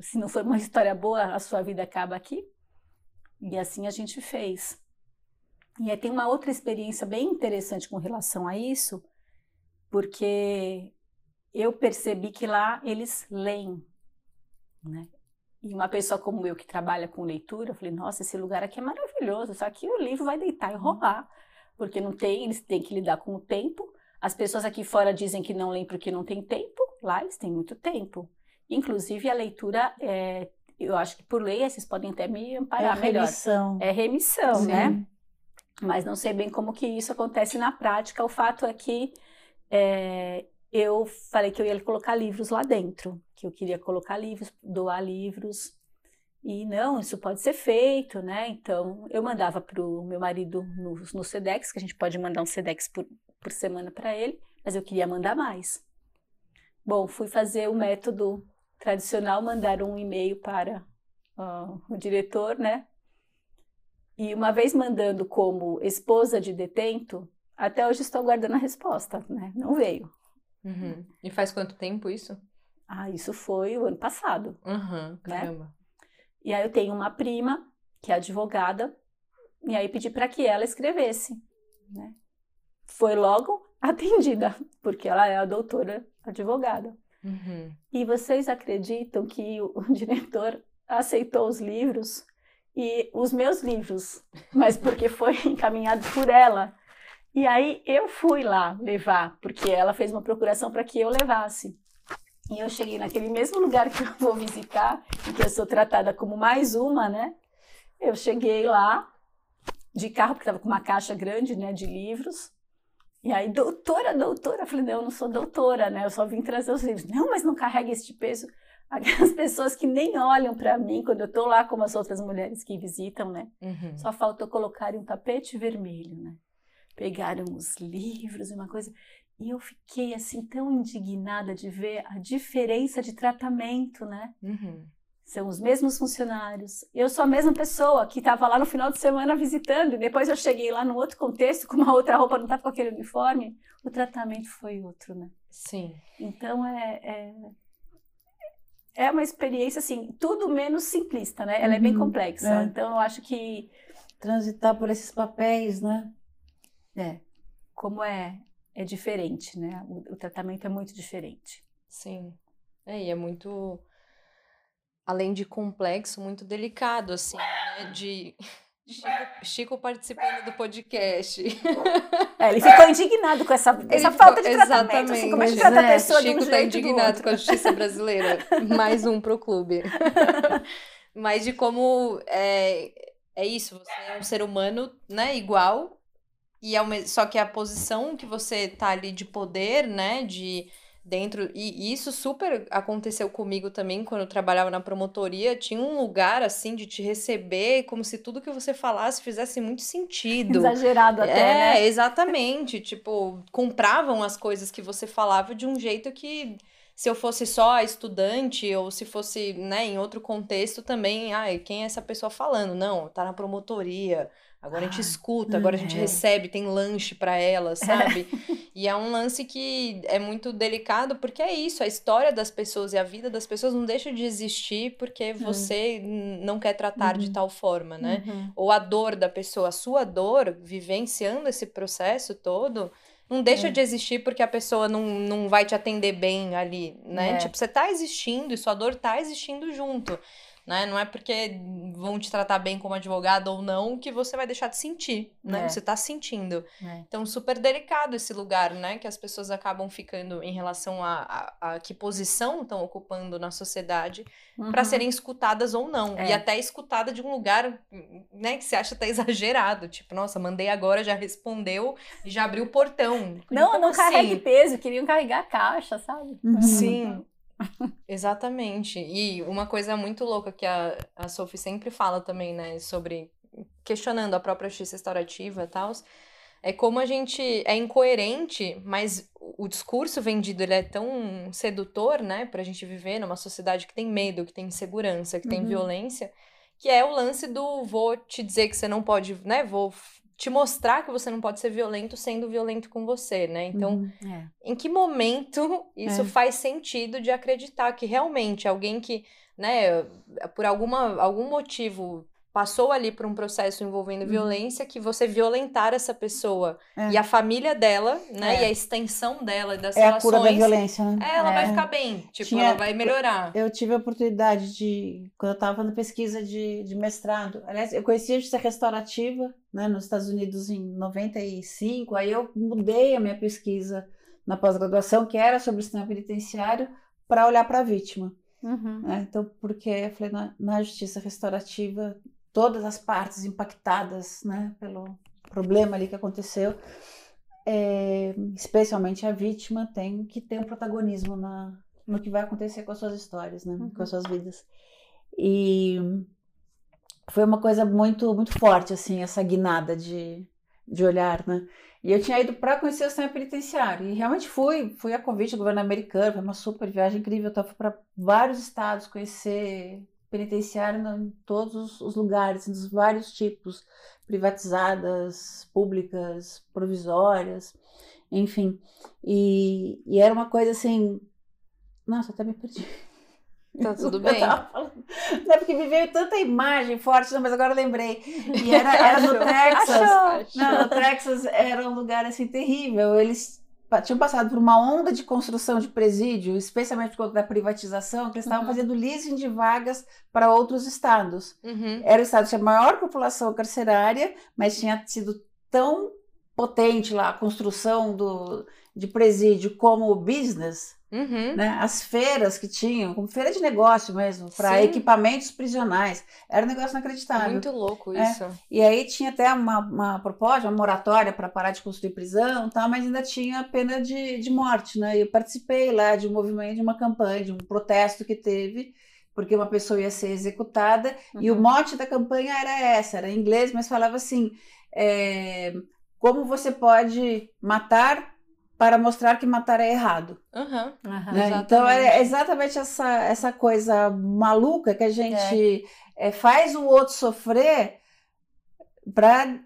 Se não for uma <laughs> história boa, a sua vida acaba aqui. E assim a gente fez. E aí tem uma outra experiência bem interessante com relação a isso, porque eu percebi que lá eles leem, né? E uma pessoa como eu que trabalha com leitura, eu falei, nossa, esse lugar aqui é maravilhoso, só que o livro vai deitar e rolar, porque não tem, eles têm que lidar com o tempo, as pessoas aqui fora dizem que não leem porque não tem tempo, lá eles têm muito tempo. Inclusive, a leitura, é, eu acho que por lei, vocês podem até me amparar é melhor. Remissão. É remissão, Sim. né? mas não sei bem como que isso acontece na prática. O fato é que é, eu falei que eu ia colocar livros lá dentro, que eu queria colocar livros, doar livros. E não, isso pode ser feito, né? Então eu mandava para o meu marido no, no Sedex, que a gente pode mandar um Sedex por, por semana para ele, mas eu queria mandar mais. Bom, fui fazer o método tradicional, mandar um e-mail para uh, o diretor, né? E uma vez mandando como esposa de detento, até hoje estou aguardando a resposta, né? Não veio. Uhum. E faz quanto tempo isso? Ah, isso foi o ano passado. Uhum, caramba. Né? E aí eu tenho uma prima que é advogada, e aí pedi para que ela escrevesse, né? Foi logo <laughs> atendida, porque ela é a doutora advogada. Uhum. E vocês acreditam que o, diretor aceitou os livros e os meus livros, mas porque foi <laughs> encaminhado por ela. E aí eu fui lá levar, porque ela fez uma procuração para que eu levasse. E eu cheguei naquele mesmo lugar que eu vou visitar, em que eu sou tratada como mais uma, né? Eu cheguei lá de carro, porque estava com uma caixa grande, né, de livros. E aí, doutora, doutora, eu falei, não, eu não sou doutora, né? Eu só vim trazer os livros. Não, mas não carrega este peso. <laughs> Aquelas pessoas que nem olham para mim quando eu tô lá como as outras mulheres que visitam, né? Uhum. Só faltou colocar um tapete vermelho, né? Pegaram os livros e uma coisa. E eu fiquei assim tão indignada de ver a diferença de tratamento, né? Uhum. São os mesmos funcionários. Eu sou a mesma pessoa que estava lá no final de semana visitando, e depois eu cheguei lá no outro contexto, com uma outra roupa, não estava com aquele uniforme. O tratamento foi outro, né? Sim. Então é, é, é uma experiência, assim, tudo menos simplista, né? Ela uhum. é bem uhum. complexa. É. Então eu acho que. Transitar por esses papéis, né? É. Como é é diferente, né? O, o tratamento é muito diferente. Sim. É, e é muito, além de complexo, muito delicado, assim, né? De <laughs> Chico, Chico, participando do podcast. É, ele ficou indignado com essa, essa falta de tratamento. Assim, como é que trata a pessoa Chico está indignado com a justiça brasileira. Mais um pro clube. <laughs> Mas de como é, é isso, você é um ser humano, né, igual, e é só que a posição que você tá ali de poder, né, de dentro e, isso super aconteceu comigo também quando eu trabalhava na promotoria, tinha um lugar assim de te receber como se tudo que você falasse fizesse muito sentido. Exagerado até, é, né? exatamente, tipo, compravam as coisas que você falava de um jeito que se eu fosse só estudante ou se fosse, né, em outro contexto também, ai, quem é essa pessoa falando? Não, tá na promotoria Agora ah, a gente ah, escuta, agora é. a gente é. recebe, tem lanche para ela, sabe? <laughs> e é um lance que é muito delicado, porque é isso, a história das pessoas e a vida das pessoas não deixa de existir porque você não quer tratar uhum. de tal forma, né? Uhum. Ou a dor da pessoa, a sua dor, vivenciando esse processo todo, não deixa é. de existir porque a pessoa não, não vai te atender bem ali, né? É. Tipo, você tá existindo e sua dor tá existindo junto né? Não é porque vão te tratar bem como advogado ou não que você vai deixar de sentir, né? É. Você tá sentindo. É. Então, super delicado esse lugar, né? Que as pessoas acabam ficando em relação a, a, a que posição estão ocupando na sociedade uhum. para serem escutadas ou não. É. E até escutada de um lugar, né? Que você acha até <laughs> exagerado. Tipo, nossa, mandei agora, já respondeu e já abriu o portão. Não, Como não assim? carregue peso, queriam carregar a caixa, sabe? Uhum. Sim. Exatamente. E uma coisa muito louca que a, a Sophie sempre fala também, né, sobre questionando a própria justiça restaurativa e tal, é como a gente é incoerente, mas o discurso vendido ele é tão sedutor, né, pra gente viver numa sociedade que tem medo, que tem insegurança, que tem uhum. violência, que é o lance do vou te dizer que você não pode, né, vou te mostrar que você não pode ser violento sendo violento com você, né? Então, uhum, é. em que momento <laughs> isso é. faz sentido de acreditar que realmente alguém que, né, por alguma, algum motivo passou ali por um processo envolvendo uhum. violência, que você violentar essa pessoa é. e a família dela, né, é. e a extensão dela e das é relações. É a cura da violência, né? É, ela vai é. ficar bem, tipo, Tinha, ela vai melhorar. Eu tive a oportunidade de, quando eu estava fazendo pesquisa de, de mestrado, aliás, eu conheci a justiça restaurativa, né, nos Estados Unidos em 95, aí eu mudei a minha pesquisa na pós-graduação, que era sobre o sistema penitenciário, para olhar para a vítima. Uhum. Né? Então, porque eu falei, na, na justiça restaurativa todas as partes impactadas né, pelo, problema ali que aconteceu, é, especialmente a vítima tem que ter um protagonismo na, no que vai acontecer com as suas histórias, né? Uhum. Com as suas vidas. E foi uma coisa muito muito forte assim essa guinada de, de olhar, né? E eu tinha ido para conhecer o sistema penitenciário. E realmente fui, fui a convite do governo americano, foi uma super viagem incrível. Eu fui para vários estados conhecer penitenciário em todos os lugares, dos vários tipos, privatizadas, públicas, provisórias, enfim. E, e era uma coisa assim. Nossa, até me perdi. Tá <laughs> tudo bem. Não é porque me veio tanta imagem forte, não, mas agora eu lembrei. E era, era no Texas. Achou. Não, no Texas era um lugar assim terrível. Eles tinham passado por uma onda de construção de presídio, especialmente por conta da privatização, que eles estavam uhum. fazendo leasing de vagas para outros estados. Uhum. Era o estado que tinha maior população carcerária, mas tinha sido tão potente lá a construção do, de presídio como business, Uhum. Né? As feiras que tinham, como feira de negócio mesmo, para equipamentos prisionais. Era um negócio inacreditável. Muito louco é. isso. É. E aí tinha até uma, uma proposta, uma moratória para parar de construir prisão, tá? mas ainda tinha pena de, de morte. Né? Eu participei lá de um movimento, de uma campanha, de um protesto que teve, porque uma pessoa ia ser executada, uhum. e o uhum. mote da campanha era essa, era em inglês, mas falava assim: é, como você pode matar para mostrar que matar é errado. Uhum, uhum, né? Então é exatamente essa, essa coisa maluca que a gente é. É, faz o outro sofrer para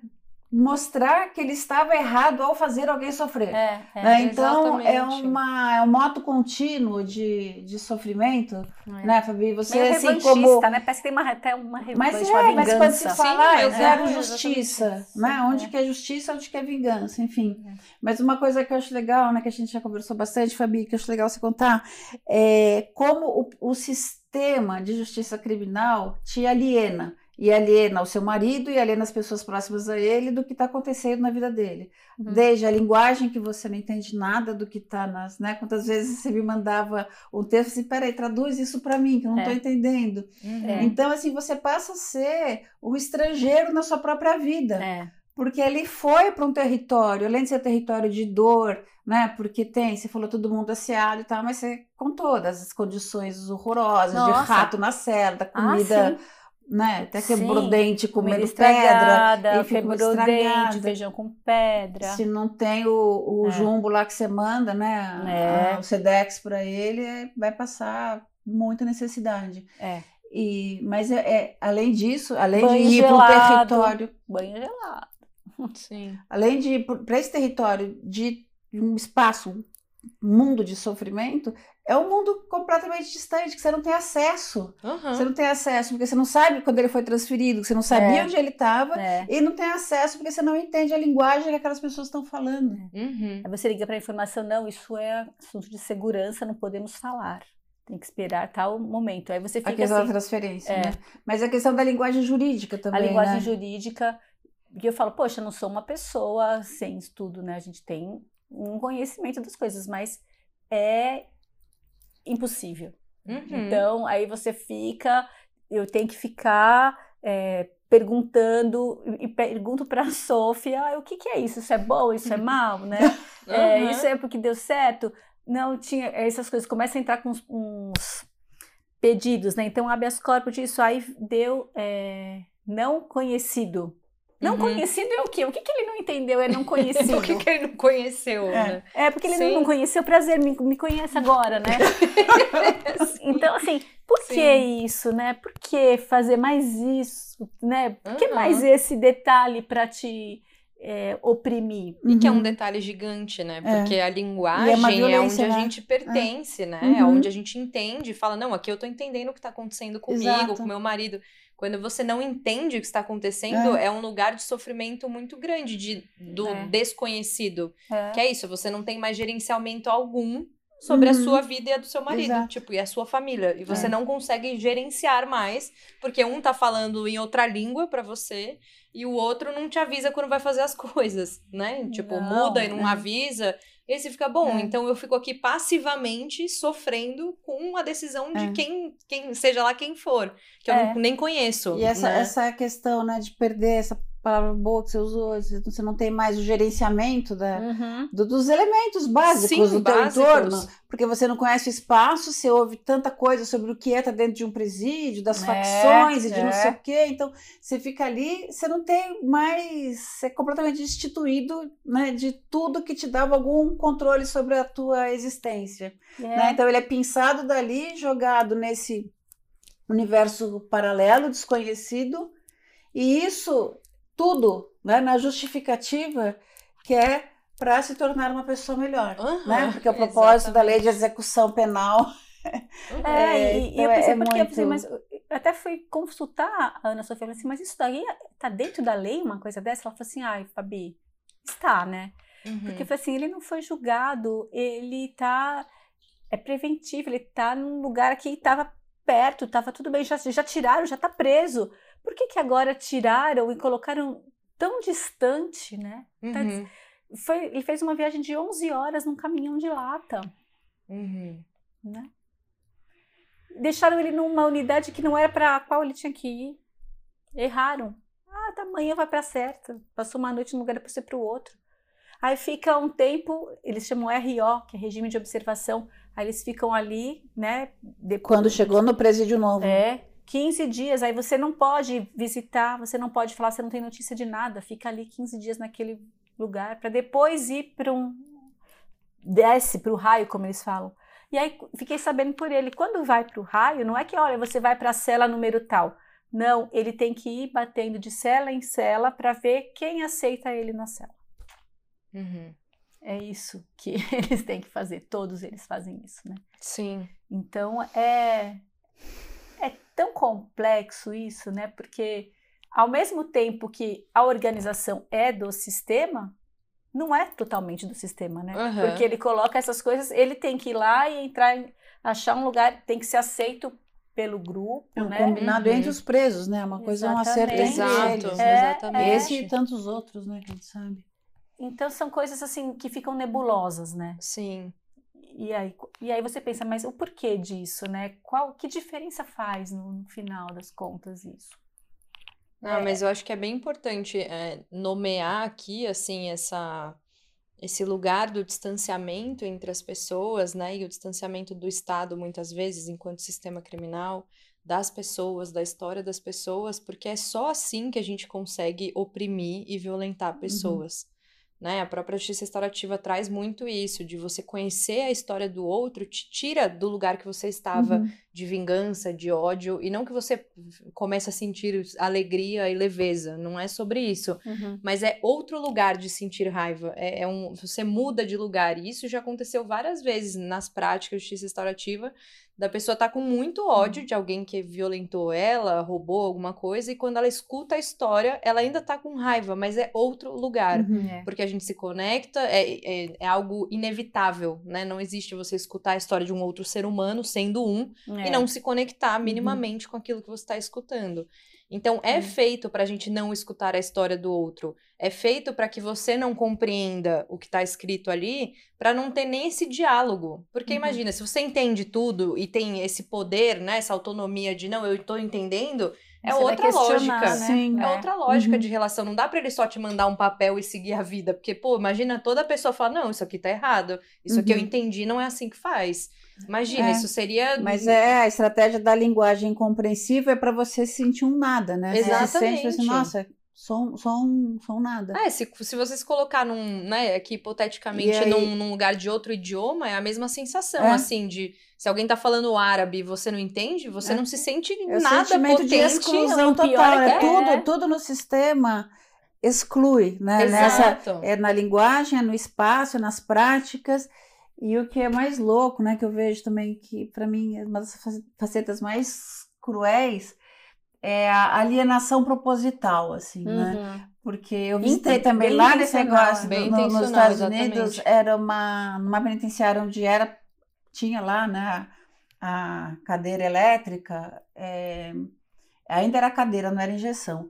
mostrar que ele estava errado ao fazer alguém sofrer. É, é, né? Então é, uma, é um moto contínuo de, de sofrimento, é. né, Fabi? Você Meio assim como né? Parece que tem uma, até uma mas é, uma mas quando se fala, Sim, eu quero justiça, né? Onde que é justiça, onde que é vingança, enfim. É. Mas uma coisa que eu acho legal, né, que a gente já conversou bastante, Fabi, que eu acho legal você contar, é como o, o sistema de justiça criminal te aliena e aliena o seu marido e aliena as pessoas próximas a ele do que está acontecendo na vida dele. Uhum. Desde a linguagem que você não entende nada do que está nas, né? Quantas vezes você me mandava um texto assim, peraí, traduz isso para mim que eu não estou é. entendendo. Uhum. Então assim você passa a ser um estrangeiro na sua própria vida. É. Porque ele foi para um território, além de ser território de dor, né? Porque tem, você falou todo mundo asseado e tal, mas você com todas as condições horrorosas, Nossa. de rato na cela, da ah, comida. Ah, né? Até quebrou Sim, dente comendo pedra. E quebrou dente, feijão com pedra. Se não tem o, o é. jumbo lá que você manda, né? É. o Sedex para ele, vai passar muita necessidade. É. E, mas é, é além disso, além banho de ir para o território. Banho gelado. Sim. Além de ir para esse território de um espaço, um mundo de sofrimento, é um mundo completamente distante, que você não tem acesso. Uhum. Você não tem acesso porque você não sabe quando ele foi transferido, você não sabia é. onde ele estava, é. e não tem acesso porque você não entende a linguagem que aquelas pessoas estão falando. Uhum. Aí você liga para a informação, não, isso é assunto de segurança, não podemos falar. Tem que esperar tal momento. Aí você fica. A questão assim, da transferência, é. né? Mas a questão da linguagem jurídica também. A linguagem né? jurídica. E eu falo, poxa, eu não sou uma pessoa sem estudo, né? A gente tem um conhecimento das coisas, mas é impossível. Uhum. Então, aí você fica, eu tenho que ficar é, perguntando, e pergunto para a <laughs> Sofia, ah, o que, que é isso? Isso é bom? Isso é mal? Né? Uhum. <laughs> É, isso é porque deu certo? Não, tinha essas coisas, começa a entrar com uns, uns pedidos, né? Então, habeas corpus disso aí deu é, não conhecido. Não uhum. conhecido é o quê? O que, que ele não entendeu? É não <laughs> conhecido. o que, que ele não conheceu, é. né? É, porque ele Sim. não conheceu. Prazer, me, me conhece agora, né? <laughs> então, assim, por Sim. que isso, né? Por que fazer mais isso, né? Por que uhum. mais esse detalhe para te é, oprimir? E que é um uhum. detalhe gigante, né? É. Porque é. a linguagem é, é, onde né? a gente pertence, né? Uhum. É onde a gente entende e fala, não, aqui eu tô entendendo o que tá acontecendo comigo, Exato. com meu marido. Quando você não entende o que está acontecendo, é, é um lugar de sofrimento muito grande, de, do é. desconhecido. É. Que é isso, você não tem mais gerenciamento algum sobre uhum. a sua vida e a do seu marido, Exato. tipo, e a sua família. E você é. não consegue gerenciar mais, porque um tá falando em outra língua para você e o outro não te avisa quando vai fazer as <laughs> coisas, né? Tipo, não, muda e não é. avisa. E aí você fica, bom, é. então eu fico aqui passivamente sofrendo com a decisão de é. quem, quem, seja lá quem for, que eu é. nem conheço. E essa, né? essa questão, né, de perder essa palavra boa que você usou, você não tem mais o gerenciamento da, uhum. do, dos elementos básicos Sim, do básicos. teu entorno, porque você não conhece o espaço, você ouve tanta coisa sobre o que é estar tá dentro de um presídio, das é, facções e de é. não sei o quê, então você fica ali, você não tem mais, você é completamente destituído né, de tudo que te dava algum controle sobre a tua existência. É. Né? Então ele é pensado dali, jogado nesse universo paralelo, desconhecido, e isso tudo né, na justificativa que é para se tornar uma pessoa melhor, uhum, né? Porque o propósito exatamente. da lei de execução penal <laughs> é, é, e, então eu pensei, é porque muito... eu pensei, mas eu até fui consultar a Ana Sofia, falei assim, mas isso daí tá dentro da lei, uma coisa dessa? Ela falou assim, ai, Fabi, está, né? Uhum. Porque foi assim, ele não foi julgado, ele tá, é preventivo, ele tá num lugar que estava perto, estava tudo bem, já, já tiraram, já tá preso. Por que, que agora tiraram e colocaram tão distante, né? Tá uhum. foi, ele fez uma viagem de 11 horas num caminhão de lata. Uhum. Né? Deixaram ele numa unidade que não era para a qual ele tinha que ir. Erraram. Ah, da manhã vai para certa. Passou uma noite num lugar para ser para o outro. Aí fica um tempo, eles chamam RO, que é regime de observação. Aí eles ficam ali, né? Depois, Quando chegou no presídio novo. É, 15 dias, aí você não pode visitar, você não pode falar, você não tem notícia de nada, fica ali 15 dias naquele lugar para depois ir para um desce para o raio, como eles falam. E aí fiquei sabendo por ele, quando vai para o raio, não é que olha, você vai para a cela número tal. Não, ele tem que ir batendo de cela em cela para ver quem aceita ele na cela. Uhum. É isso que <laughs> eles têm que fazer, todos eles fazem isso, né? Sim. Então é tão complexo isso, né? Porque ao mesmo tempo que a organização é do sistema, não é totalmente do sistema, né? Uhum. Porque ele coloca essas coisas, ele tem que ir lá e entrar, achar um lugar, tem que ser aceito pelo grupo, é um né? Combinado uhum. entre os presos, né? Uma coisa é um acerto entre eles. É, exatamente. Esse e tantos outros, né? Que a gente sabe. Então são coisas assim que ficam nebulosas, né? Sim. E aí, e aí você pensa, mas o porquê disso, né? Qual, que diferença faz no, no final das contas isso? Não, é. mas eu acho que é bem importante é, nomear aqui, assim, essa, esse lugar do distanciamento entre as pessoas, né? E o distanciamento do Estado, muitas vezes, enquanto sistema criminal, das pessoas, da história das pessoas, porque é só assim que a gente consegue oprimir e violentar uhum. pessoas. Uhum. Né? A própria justiça restaurativa traz muito isso, de você conhecer a história do outro, te tira do lugar que você estava uhum. de vingança, de ódio, e não que você comece a sentir alegria e leveza, não é sobre isso. Uhum. Mas é outro lugar de sentir raiva. É, é, um, você muda de lugar. E isso já aconteceu várias vezes nas práticas de justiça restaurativa, da pessoa tá com muito ódio uhum. de alguém que violentou ela, roubou alguma coisa, e quando ela escuta a história, ela ainda tá com raiva, mas é outro lugar. Uhum, é. Porque a gente se conecta, é, é, é, algo inevitável, né? Não existe você escutar a história de um outro ser humano, sendo um, e é. não se conectar uhum. minimamente uhum. com aquilo que você está escutando. Então, é feito para a gente não escutar a história do outro. É feito para que você não compreenda o que está escrito ali, para não ter nem esse diálogo. Porque uhum. imagina, se você entende tudo e tem esse poder, né, essa autonomia de não, eu estou entendendo, é você outra lógica. Né? Sim, é, é, outra lógica uhum. de relação. Não dá para ele só te mandar um papel e seguir a vida. Porque, pô, imagina toda pessoa falar: não, isso aqui tá errado. Isso uhum. aqui eu entendi, não é assim que faz. Imagina, é, isso seria. Mas é a estratégia da linguagem compreensível é para você sentir um nada, né? Exatamente. Você sente assim, nossa, um, sou um nada. É, se, se você se colocar num, né, aqui hipoteticamente aí... num, num, lugar de outro idioma, é a mesma sensação, é. assim, de se alguém tá falando árabe e você não entende, você é. não se sente é nada sentimento potente. de exclusão total, é, é, tudo, tudo no sistema exclui, né? Exato. Nessa, é na linguagem, é no espaço, é nas práticas. E o que é mais louco, né, que eu vejo também que para mim é uma das facetas mais cruéis é a alienação proposital, assim, né? uhum. né? Porque eu visitei Inter também lá nesse negócio do, no, nos Estados exatamente. Unidos, era uma numa penitenciária onde era tinha lá, né, a cadeira elétrica, é, ainda era cadeira, não era injeção.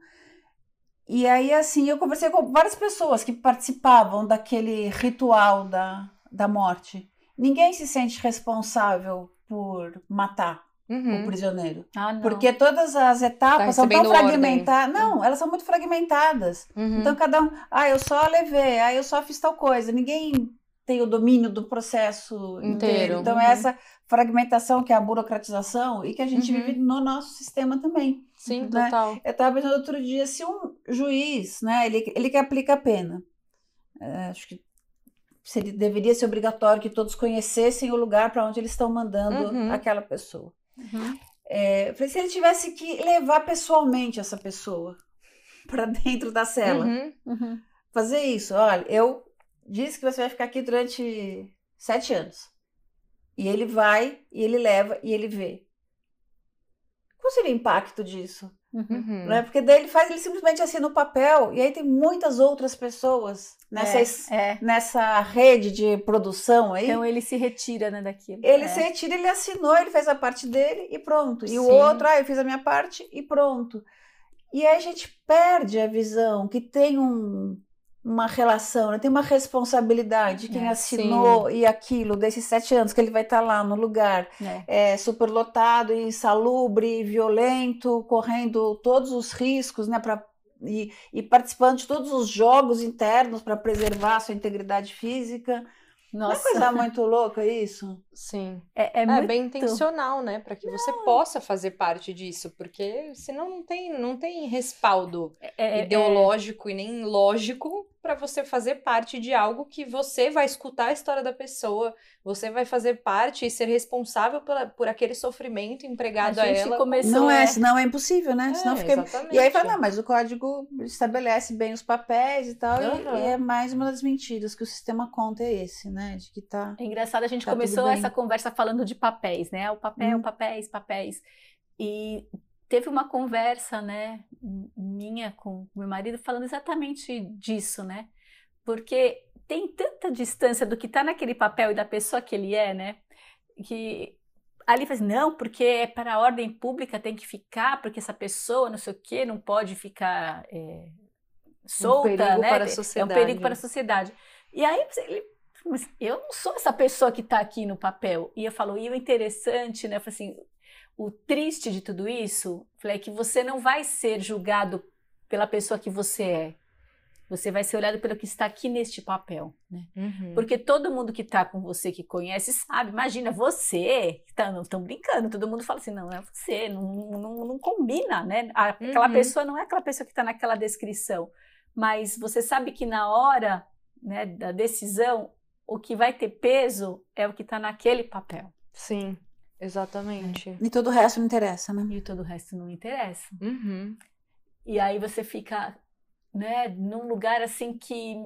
E aí, assim, eu conversei com várias pessoas que participavam daquele ritual da, da morte. Ninguém se sente responsável por matar, uhum. o prisioneiro. Ah, Porque todas as etapas tá são tão fragmentadas. Não, uhum. elas são muito fragmentadas. Uhum. Então, cada um. Ah, eu só levei, ah, eu só fiz tal coisa. Ninguém tem o domínio do processo inteiro. inteiro. Então, é uhum. essa fragmentação que é a burocratização e que a gente uhum. vive no nosso sistema também. Sim, né? total. Eu estava pensando outro dia, se um juiz, né, ele, ele que aplica a pena, é, acho que seria, deveria ser obrigatório que todos conhecessem o lugar para onde eles estão mandando uhum. aquela pessoa. Uhum. É, se ele tivesse que levar pessoalmente essa pessoa <laughs> para dentro da cela, uhum. uhum. fazer isso, olha, eu disse que você vai ficar aqui durante sete anos. E ele vai, e ele leva, e ele vê. Qual seria o impacto disso? Uhum. Né? Porque daí ele faz, ele simplesmente assina o papel, e aí tem muitas outras pessoas nessa, é, é. nessa rede de produção aí. Então ele se retira né, daquilo. Ele é. se retira, ele assinou, ele fez a parte dele e pronto. E Sim. o outro, ah, eu fiz a minha parte e pronto. E aí a gente perde a visão que tem um, uma relação, né? tem uma responsabilidade. Quem é, assinou sim. e aquilo, desses sete anos que ele vai estar lá no lugar é. É, superlotado, insalubre, violento, correndo todos os riscos, né? Pra, e, e participando de todos os jogos internos para preservar a sua integridade física. Nossa. Não é coisa <laughs> muito louca isso? Sim. É, é, é muito... bem intencional, né? Para que não. você possa fazer parte disso, porque senão não tem, não tem respaldo é, é, é. ideológico e nem lógico para você fazer parte de algo que você vai escutar a história da pessoa, você vai fazer parte e ser responsável pela, por aquele sofrimento empregado a, a ela. Começou, não é, senão é impossível, né? É, senão fica... E aí fala, não, mas o código estabelece bem os papéis e tal, uhum. e, e, é mais uma das mentiras que o sistema conta é esse, né? De que tá. É engraçado, a gente tá começou essa conversa falando de papéis, né? O papel, hum. papéis, papéis. E teve uma conversa, né, minha com meu marido falando exatamente disso, né? Porque tem tanta distância do que está naquele papel e da pessoa que ele é, né? Que ali faz não, porque é para a ordem pública tem que ficar, porque essa pessoa não sei o quê não pode ficar é, solta, um perigo né? Para a sociedade. É um perigo para a sociedade. E aí ele mas eu não sou essa pessoa que está aqui no papel. E eu falo, e o interessante, né? Eu falo assim, o triste de tudo isso é que você não vai ser julgado pela pessoa que você é. Você vai ser olhado pelo que está aqui neste papel, né? Uhum. Porque todo mundo que está com você, que conhece, sabe. Imagina, você, tá, não estão brincando, todo mundo fala assim, não, é você, não, não, não combina, né? Aquela uhum. pessoa não é aquela pessoa que está naquela descrição. Mas você sabe que na hora né, da decisão, o que vai ter peso é o que está naquele papel. Sim. Exatamente. E todo o resto não interessa, né? E todo o resto não interessa. Uhum. E aí você fica, né, num lugar assim que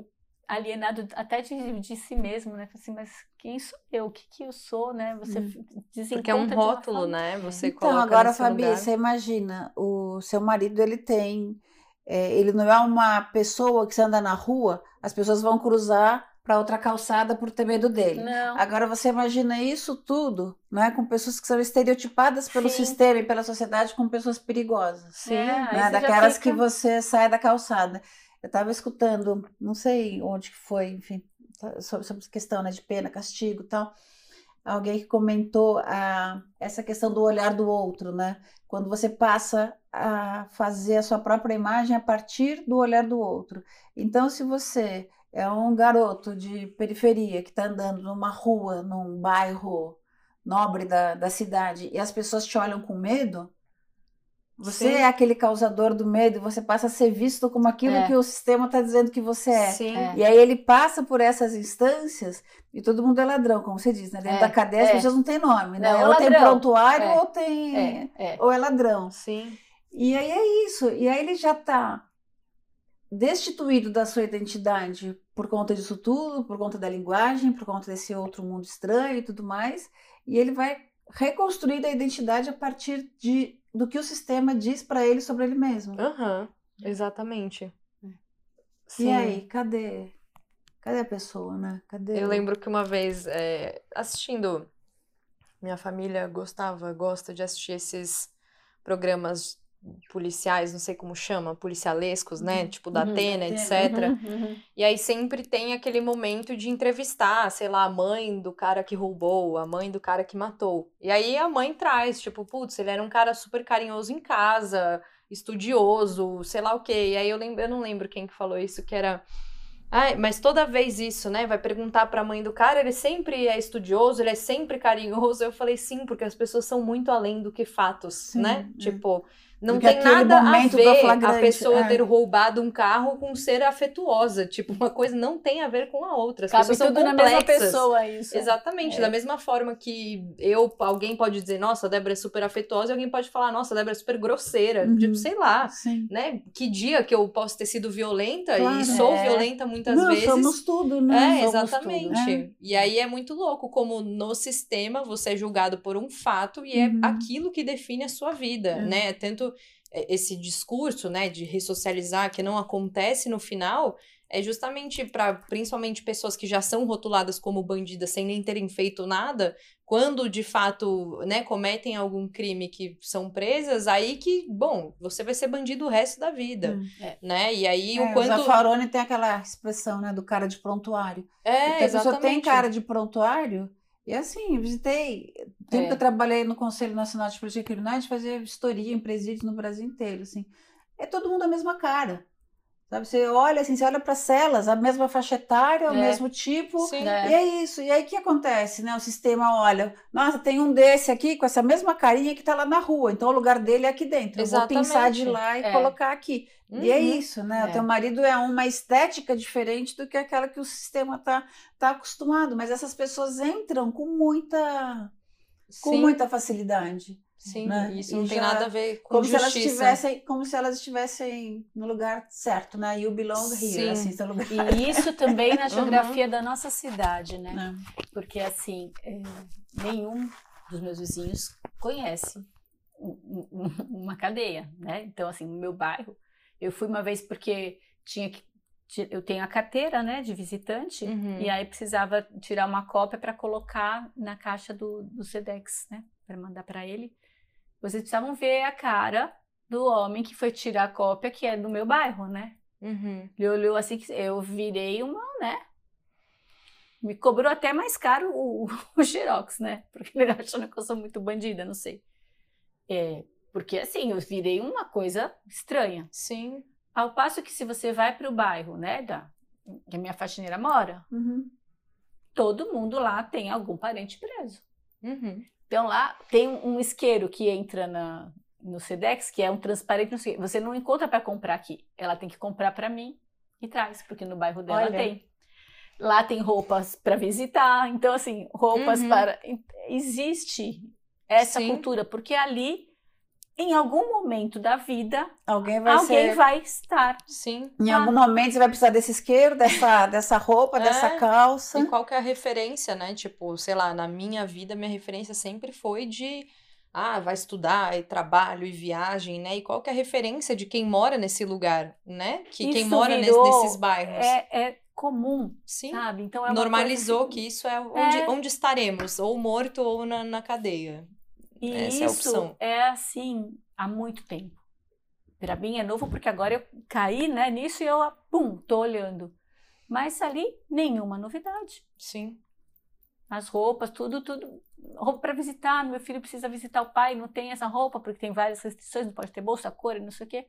alienado até de, de si mesmo, né? Assim, mas quem sou eu? O que que eu sou, né? Você hum. Porque é um rótulo, né? Você então, coloca agora, Fabi, lugar. você imagina, o seu marido, ele tem... É, ele não é uma pessoa que você anda na rua, as pessoas vão cruzar para outra calçada por ter medo dele. Não. Agora você imagina isso tudo, né, com pessoas que são estereotipadas pelo Sim. sistema e pela sociedade como pessoas perigosas. Sim. É, né, daquelas fica... que você sai da calçada. Eu estava escutando, não sei onde que foi, enfim, sobre, sobre questão né, de pena, castigo e tal. Alguém que comentou a, essa questão do olhar do outro, né? Quando você passa a fazer a sua própria imagem a partir do olhar do outro. Então, se você é um garoto de periferia que está andando numa rua, num bairro nobre da, da cidade e as pessoas te olham com medo, você Sim. é aquele causador do medo, você passa a ser visto como aquilo é. que o sistema está dizendo que você é. é. E aí ele passa por essas instâncias e todo mundo é ladrão, como você diz, né? Dentro é. da cadeia as é. pessoas não têm nome, né? Não, é ou tem prontuário é. ou tem. Ou é ladrão. Sim. E aí é isso. E aí ele já está destituído da sua identidade por conta disso tudo, por conta da linguagem, por conta desse outro mundo estranho e tudo mais, e ele vai reconstruir a identidade a partir de, do que o sistema diz para ele sobre ele mesmo. Uhum, exatamente. Sim. E aí, cadê? Cadê a pessoa, né? Cadê? Eu lembro que uma vez, é, assistindo, minha família gostava, gosta de assistir esses programas policiais, não sei como chama, policialescos, né? Uhum. Tipo da Uhum, Atena, Atena. etc. Uhum, uhum. E aí sempre tem aquele momento de entrevistar, sei lá, a mãe do cara que roubou, a mãe do cara que matou. E aí a mãe traz, tipo, putz, ele era um cara super carinhoso em casa, estudioso, sei lá o quê. E aí eu, lembro, eu não lembro quem que falou isso, que era. Ai, mas toda vez isso, né? Vai perguntar pra mãe do cara, ele sempre é estudioso, ele é sempre carinhoso. Eu falei sim, porque as pessoas são muito além do que fatos, Sim, né? é. Tipo, não Porque tem nada a ver a pessoa é. ter roubado um carro com ser afetuosa. Tipo, uma coisa não tem a ver com a outra. As Cabe pessoas tudo são na mesma complexas. pessoa, isso. Exatamente, É. da mesma forma que eu, alguém pode dizer, nossa, a Débora é super afetuosa, e alguém pode falar, nossa, a Débora é super grosseira. Uhum. Tipo, sei lá, Sim. né? Que dia que eu posso ter sido violenta Claro. e sou É. violenta muitas Não, vezes. somos tudo, né? É, exatamente. tudo. É. E aí é muito louco como no sistema você é julgado por um fato e é Uhum. aquilo que define a sua vida, É. né? Tanto é, esse discurso, né, de ressocializar que não acontece no final é justamente para principalmente pessoas que já são rotuladas como bandidas sem nem terem feito nada, quando de fato, né, cometem algum crime que são presas, aí que, bom, você vai ser bandido o resto da vida, Hum. É. né? E aí É, o quanto O Zaffaroni tem aquela expressão, né, do cara de prontuário. é, Porque a pessoa tem exatamente. cara de prontuário. E assim, visitei. Tempo É. que eu trabalhei no Conselho Nacional de Política Criminal, a gente fazia vistoria em presídios no Brasil inteiro. Assim. É todo mundo a mesma cara. Sabe? Você olha assim, você olha para celas, a mesma faixa etária, o É. mesmo tipo. Sim. É. E é isso. E aí o que acontece, né? O sistema olha, nossa, tem um desse aqui com essa mesma carinha que tá lá na rua. Então o lugar dele é aqui dentro. Eu vou pensar de Exatamente. lá e É. colocar aqui. E é Uhum. isso, né? É. O teu marido é uma estética diferente do que aquela que o sistema tá, tá acostumado. Mas essas pessoas entram com muita, com Sim. muita facilidade. Sim, né? isso E não tem já- nada a ver com Como se, elas justiça. estivessem, como se elas estivessem no lugar certo, né? You belong here, Sim. assim, seu lugar. E isso também <laughs> Uhum. na geografia da nossa cidade, né? Né? Porque assim, é, nenhum dos meus vizinhos conhece um- um- uma cadeia, né? Então, assim, no meu bairro, eu fui uma vez porque tinha que eu tenho a carteira, né, de visitante, Uhum. e aí precisava tirar uma cópia para colocar na caixa do, do Sedex, né, para mandar para ele. Vocês precisavam ver a cara do homem que foi tirar a cópia, que é do meu bairro, né? Uhum. Ele olhou assim, eu virei uma, né? Me cobrou até mais caro o, <laughs> o Xerox, né? Porque ele achando que eu sou muito bandida, não sei. É, porque assim, eu virei uma coisa estranha. Sim. Ao passo que se você vai para o bairro, né, da, que a minha faxineira mora, Uhum. todo mundo lá tem algum parente preso. Uhum. Então lá tem um isqueiro que entra na, no Sedex, que é um transparente, você não encontra para comprar aqui. Ela tem que comprar para mim e traz, porque no bairro dela Olha. tem. Lá tem roupas para visitar, então assim, roupas Uhum. para existe essa Sim. cultura, porque ali em algum momento da vida Alguém vai alguém ser. vai estar. Sim. Em Ah. algum momento você vai precisar desse isqueiro, dessa, <laughs> dessa roupa, É. dessa calça. E qual que é a referência, né? Tipo, sei lá, na minha vida, minha referência sempre foi de. Ah, vai estudar, e trabalho, e viagem, né? E qual que é a referência de quem mora nesse lugar, né? Que quem Isso mora nes- virou- nesses bairros. É, é comum, Sim. sabe? Então é uma Normalizou coisa que isso é onde, É. onde estaremos, ou morto ou na, na cadeia. E Essa é isso opção. é assim há muito tempo. Para mim é novo porque agora eu caí né, nisso e eu, pum, tô olhando. Mas ali, nenhuma novidade. Sim. As roupas, tudo, tudo. Roupa para visitar, meu filho precisa visitar o pai, não tem essa roupa porque tem várias restrições, não pode ter bolsa, cor, não sei o quê.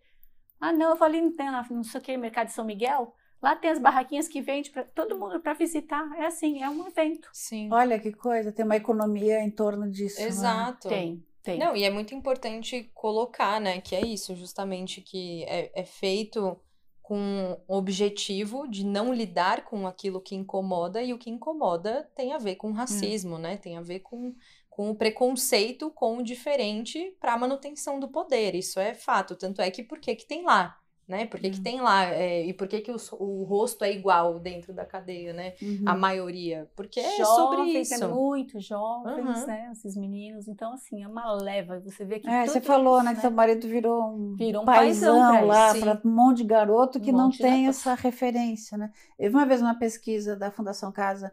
Ah, não, eu falei, não tem, não sei o quê, mercado de São Miguel. Lá tem as barraquinhas que vende para todo mundo para visitar. É assim, é um evento. Sim. Olha que coisa, tem uma economia em torno disso. né? Exato. Tem, tem. Não, e é muito importante colocar, né, que é isso, justamente, que é, é feito com o objetivo de não lidar com aquilo que incomoda, e o que incomoda tem a ver com racismo, né? Tem a ver com, com o preconceito com o diferente para a manutenção do poder. Isso é fato. Tanto é que por que que tem lá? Né? Por que, que Hum. tem lá? É, e por que, que os- o, rosto é igual dentro da cadeia, né? Uhum. A maioria. Porque é sobre jovens, isso. é muito jovens, Uhum. né? Esses meninos. Então, assim, é uma leva. Você vê que. É, você falou, isso, né, que seu marido virou um, Virou um paizão paizão pra lá para um monte de garoto que Um não tem garoto. essa referência, né? Eu vi uma vez uma pesquisa da Fundação Casa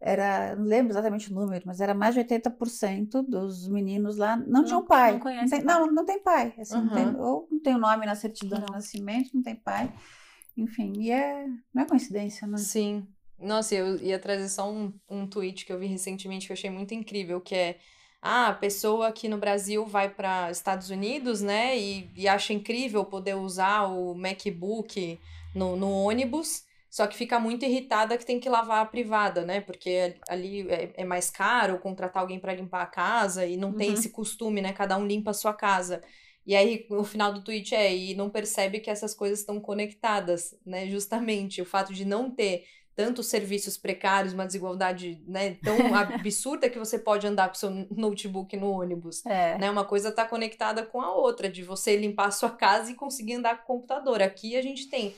era, não lembro exatamente o número, mas era mais de 80% dos meninos lá não, não tinham pai. Não, conhece não, tem, pai. não, não tem pai. Assim, uhum. não tem, ou não tem o nome na certidão de nascimento, não tem pai. Enfim, e é, não é coincidência, né? Sim. Nossa, eu ia trazer só um, um tweet que eu vi recentemente que eu achei muito incrível, que é ah, a pessoa aqui no Brasil vai para Estados Unidos, né, e, e, acha incrível poder usar o MacBook no, no ônibus, só que fica muito irritada que tem que lavar a privada, né? Porque ali é, é mais caro contratar alguém para limpar a casa e não uhum. tem esse costume, né? Cada um limpa a sua casa. E aí, o final do tweet é, e não percebe que essas coisas estão conectadas, né? Justamente, o fato de não ter tantos serviços precários, uma desigualdade né, tão <laughs> absurda que você pode andar com seu notebook no ônibus. É. Né? Uma coisa está conectada com a outra, de você limpar a sua <laughs> casa e conseguir andar com o computador. Aqui a gente tem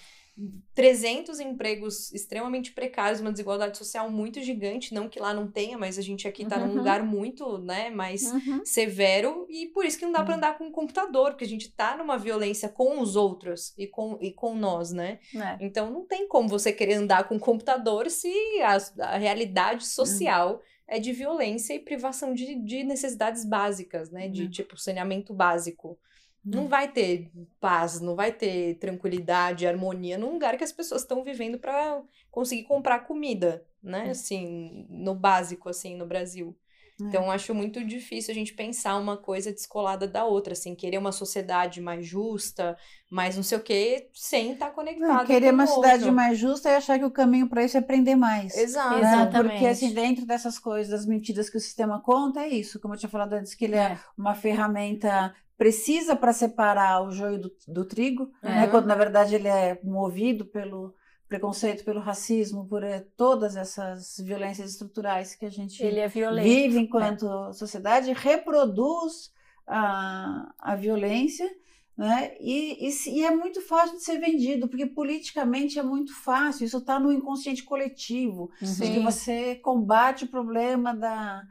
300 empregos extremamente precários, uma desigualdade social muito gigante, não que lá não tenha, mas a gente aqui está uhum. num lugar muito, né, mais uhum. severo e por isso que não dá para uhum. andar com um computador, porque a gente está numa violência com os outros e com, e com nós, né? É. Então não tem como você querer andar com um computador se a, a realidade uhum. social é de violência e privação de, de necessidades básicas, né, de uhum. tipo saneamento básico. Não vai ter paz, não vai ter tranquilidade, harmonia num lugar que as pessoas estão vivendo para conseguir comprar comida, né? É. Assim, no básico, assim, no Brasil. É. Então, acho muito difícil a gente pensar uma coisa descolada da outra, assim, querer uma sociedade mais justa, mais não sei o quê, sem estar conectado. Não, querer uma cidade mais justa e achar que o caminho para isso é aprender mais. Exato. Né? Exatamente. Porque, assim, dentro dessas coisas, das mentiras que o sistema conta, é isso. Como eu tinha falado antes, que ele é, é uma ferramenta precisa para separar o joio do, do trigo, uhum. né? quando na verdade ele é movido pelo preconceito, pelo racismo, por eh, todas essas violências estruturais que a gente é vive enquanto é. sociedade, reproduz a, a violência. Né? E, e, e, é muito fácil de ser vendido, porque politicamente é muito fácil, isso está no inconsciente coletivo, uhum. de que você combate o problema da,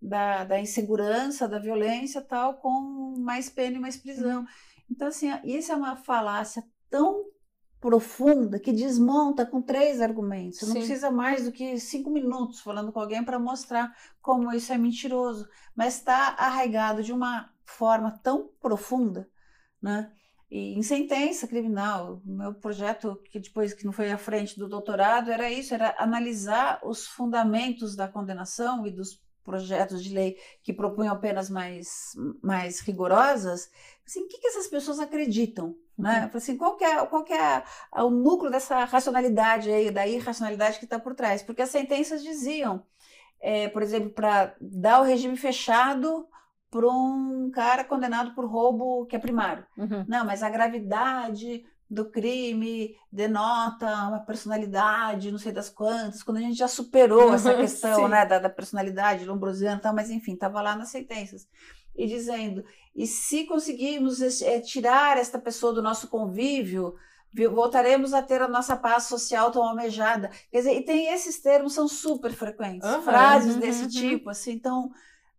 da, da insegurança, da violência tal, com mais pena e mais prisão. Então, assim, isso é uma falácia tão profunda que desmonta com três argumentos. Você não precisa mais do que cinco minutos falando com alguém para mostrar como isso é mentiroso, mas está arraigado de uma forma tão profunda, né? E em sentença criminal, o meu projeto que depois que não foi à frente do doutorado era isso, era analisar os fundamentos da condenação e dos projetos de lei que propunham penas mais, mais rigorosas, assim, o que, que essas pessoas acreditam? Né? Uhum. Assim, qual que é, qual que é o núcleo dessa racionalidade aí, da irracionalidade que está por trás? Porque as sentenças diziam, é, por exemplo, para dar o regime fechado para um cara condenado por roubo que é primário. Uhum. Não, mas a gravidade do crime denota uma personalidade, não sei das quantas, quando a gente já superou essa <laughs> questão né, da, da personalidade lombrosiana, tal, mas enfim, estava lá nas sentenças. E dizendo, e se conseguirmos é, tirar esta pessoa do nosso convívio, voltaremos a ter a nossa paz social tão almejada. Quer dizer, e tem esses termos, são super frequentes, uhum, frases uhum, desse uhum. tipo, assim, então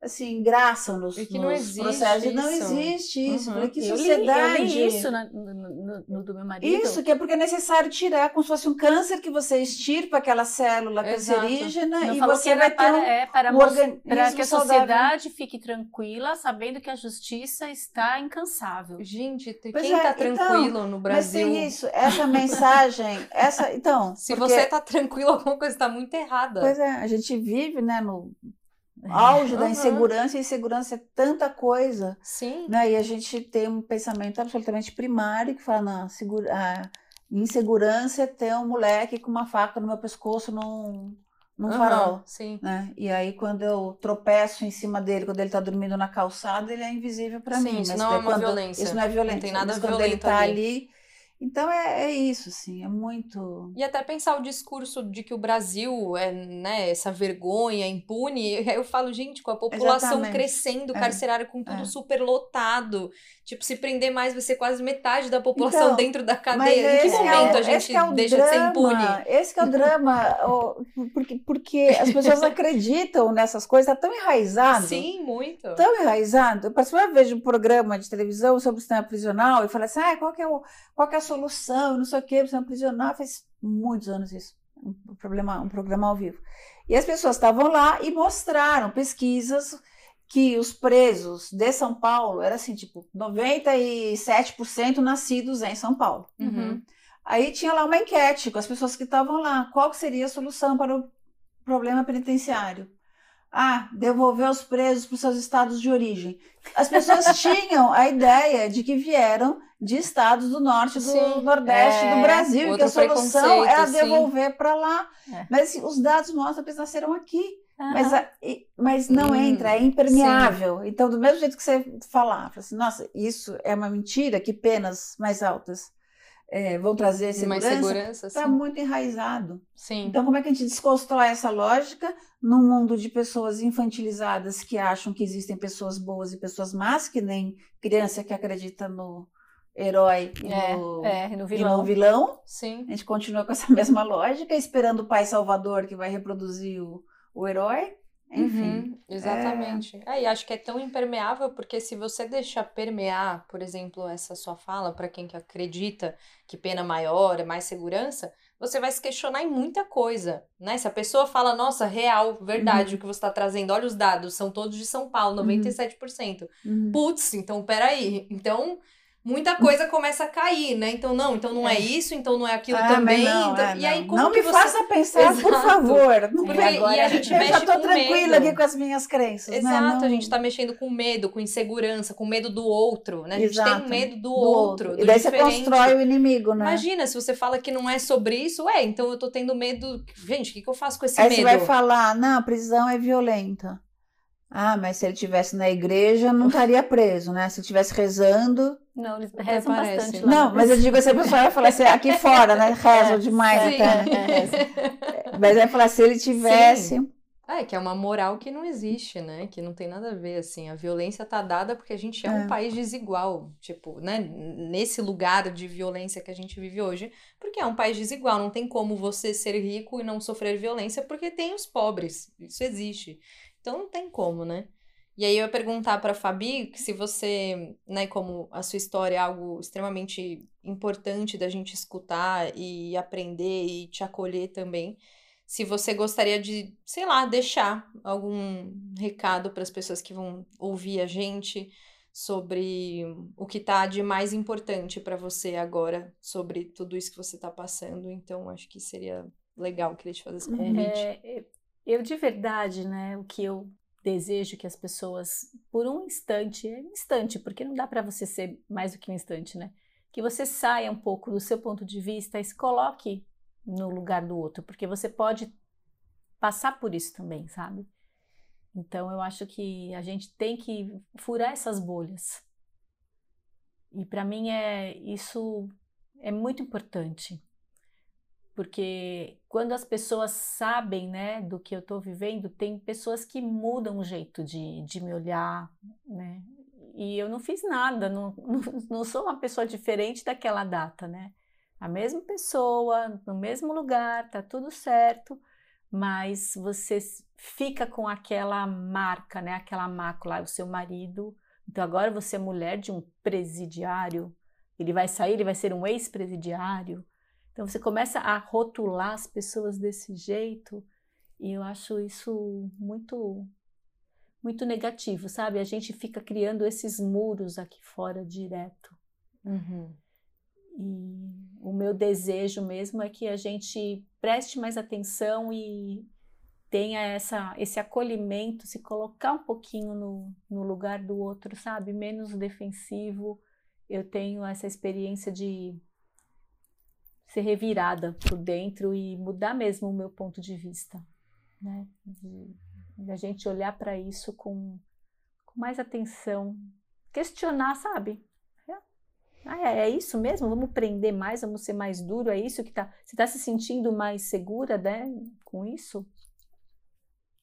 assim, graça nos, que não nos processos. Isso. Não existe isso. Uhum. Que sociedade. Eu li, eu li isso no, no, no, do meu marido. Isso, que é porque é necessário tirar, como se fosse um câncer que você extirpa aquela célula Exato. cancerígena não, e você vai ter para, um, é, para, um organismo para que a sociedade fique tranquila, sabendo que a justiça está incansável. Gente, quem está é, tranquilo então, no Brasil? Mas tem isso, essa mensagem, <laughs> essa, então... Se porque... você está tranquilo, alguma coisa está muito errada. Pois é, a gente vive, né, no auge uhum. da insegurança, e insegurança é tanta coisa. Sim. Né? E a gente tem um pensamento absolutamente primário que fala, na segura, a insegurança é ter um moleque com uma faca no meu pescoço num, num uhum, farol. Sim. Né? E aí, quando eu tropeço em cima dele, quando ele está dormindo na calçada, ele é invisível para mim. Isso não é uma violência. Isso não é violência. Não tem nada mas quando ele está ali, ali então é, é, isso, assim, é muito. E até pensar o discurso de que o Brasil é né, essa vergonha impune, <laughs> eu falo, gente, com a população Exatamente. crescendo, é. carcerária com tudo é. super lotado. Tipo, se prender mais, vai ser quase metade da população então, dentro da cadeia. Em que é momento é, a gente é deixa drama, de ser impune? Esse é o drama, porque, porque as pessoas <laughs> acreditam nessas coisas, tá tão enraizado. Sim, muito. Tão enraizado. Eu, exemplo, vejo um programa de televisão sobre o sistema prisional e falo assim, ah, qual que é, o, qual que é a solução, não sei o que, sistema prisional. Faz muitos anos isso. programa, um programa ao vivo. E as pessoas estavam lá e mostraram pesquisas que os presos de São Paulo era assim, tipo, 97% nascidos em São Paulo. Uhum. Aí tinha lá uma enquete com as pessoas que estavam lá. Qual seria a solução para o problema penitenciário? Ah, devolver os presos para os seus estados de origem. As pessoas <laughs> tinham a ideia de que vieram de estados do norte do sim, nordeste é, do Brasil, e que a solução era devolver para lá. É. Mas assim, os dados mostram que eles nasceram aqui. Uhum. Mas, a, mas não hum, entra, é impermeável. Sim. Então, do mesmo jeito que você falar, assim, nossa, isso é uma mentira, que penas mais altas é, vão trazer segurança, segurança está muito enraizado. Sim. Então, como é que a gente desconstrói essa lógica num mundo de pessoas infantilizadas que acham que existem pessoas boas e pessoas más, que nem criança que acredita no herói e, é, no, é, no vilão. E no vilão. A gente continua com essa <laughs> mesma lógica, esperando o pai salvador que vai reproduzir o, o herói. Enfim. Uhum, exatamente. É... é, e acho que é tão impermeável porque se você deixar permear, por exemplo, essa sua fala para quem que acredita que pena maior é mais segurança, você vai se questionar em muita coisa, né? Se a pessoa fala, nossa, real, verdade, uhum. o que você está trazendo, olha os dados, são todos de São Paulo, 97%. Uhum. Putz, então peraí. Então, muita coisa começa a cair, né? Então, não, então não é, é isso, então não é aquilo ah, também. Não, então, é, e aí, como não que me você... faça pensar, Exato. por favor. Não Porque, agora, e a gente <laughs> eu mexe já tô tranquila aqui com as minhas crenças. Né? Exato, né? não... a gente tá mexendo com medo, com insegurança, com medo do outro, né? A gente Exato. tem medo do, do outro. outro. e daí diferente. você constrói o inimigo, né? Imagina, se você fala que não é sobre isso, é, então eu tô tendo medo. Gente, o que, que eu faço com esse aí medo? Aí você vai falar, não, a prisão é violenta. Ah, mas se ele tivesse na igreja, não estaria preso, né? Se ele estivesse rezando. Não, eles rezam parece, bastante. Não, mas eu digo assim, a pessoa vai falar assim, aqui fora, né? Rezam <laughs> é, demais sim. até, né? <laughs> É, mas vai falar, se ele tivesse. Sim. É, que é uma moral que não existe, né? Que não tem nada a ver, assim. A violência tá dada porque a gente é, é, um país desigual. Tipo, né? Nesse lugar de violência que a gente vive hoje. Porque é um país desigual. Não tem como você ser rico e não sofrer violência porque tem os pobres. Isso existe. Então não tem como, né? E aí eu ia perguntar para Fabi se você, né, como a sua história é algo extremamente importante da gente escutar e aprender e te acolher também, se você gostaria de, sei lá, deixar algum recado para as pessoas que vão ouvir a gente sobre o que tá de mais importante para você agora, sobre tudo isso que você tá passando. Então acho que seria legal queria te fazer esse convite. É, eu de verdade, né, o que eu desejo que as pessoas, por um instante, é instante, porque não dá para você ser mais do que um instante, né? Que você saia um pouco do seu ponto de vista e se coloque no lugar do outro, porque você pode passar por isso também, sabe? Então eu acho que a gente tem que furar essas bolhas. E para mim é isso é muito importante porque quando as pessoas sabem né, do que eu estou vivendo, tem pessoas que mudam o jeito de, de me olhar, né? E eu não fiz nada, <laughs> não, não, sou uma pessoa diferente daquela data, né? A mesma pessoa, no mesmo lugar, tá tudo certo, mas você fica com aquela marca, né? Aquela mácula, o seu marido. Então agora você é mulher de um presidiário, ele vai sair, ele vai ser um ex-presidiário então você começa a rotular as pessoas desse jeito e eu acho isso muito muito negativo, sabe? A gente fica criando esses muros aqui fora direto. Uhum. E o meu desejo mesmo é que a gente preste mais atenção e tenha essa, esse acolhimento, se colocar um pouquinho no, no lugar do outro, sabe? Menos defensivo. Eu tenho essa experiência de ser revirada por dentro e mudar mesmo o meu ponto de vista, né? De, de a gente olhar para isso com, com, mais atenção, questionar, sabe? É, ah, é, é, isso mesmo? Vamos prender mais, vamos ser mais duro? É isso que tá? Você está se sentindo mais segura, né? Com isso?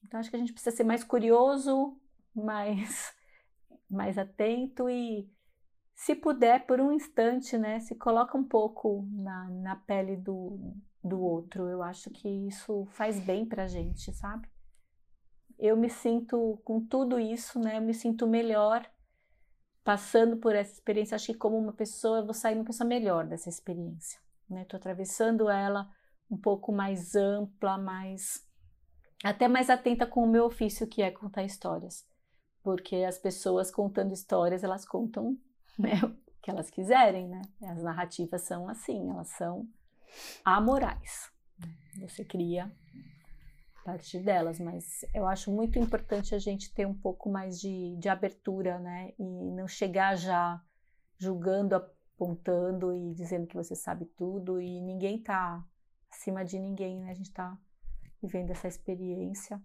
Então acho que a gente precisa ser mais curioso, <laughs> mais mais atento e se puder, por um instante, né, se coloca um pouco na, na pele do, do outro. Eu acho que isso faz bem pra gente, sabe? Eu me sinto, com tudo isso, né, eu me sinto melhor passando por essa experiência. Acho que como uma pessoa, eu vou sair uma pessoa melhor dessa experiência, né? Tô atravessando ela um pouco mais ampla, mais até mais atenta com o meu ofício que é contar histórias, porque as pessoas contando histórias elas contam né, <laughs> o que elas quiserem, né? As narrativas são assim, elas são amorais. Você cria a partir delas, mas eu acho muito importante a gente ter um pouco mais de, de abertura, né? E não chegar já julgando, apontando e dizendo que você sabe tudo e ninguém tá acima de ninguém, né? A gente tá vivendo essa experiência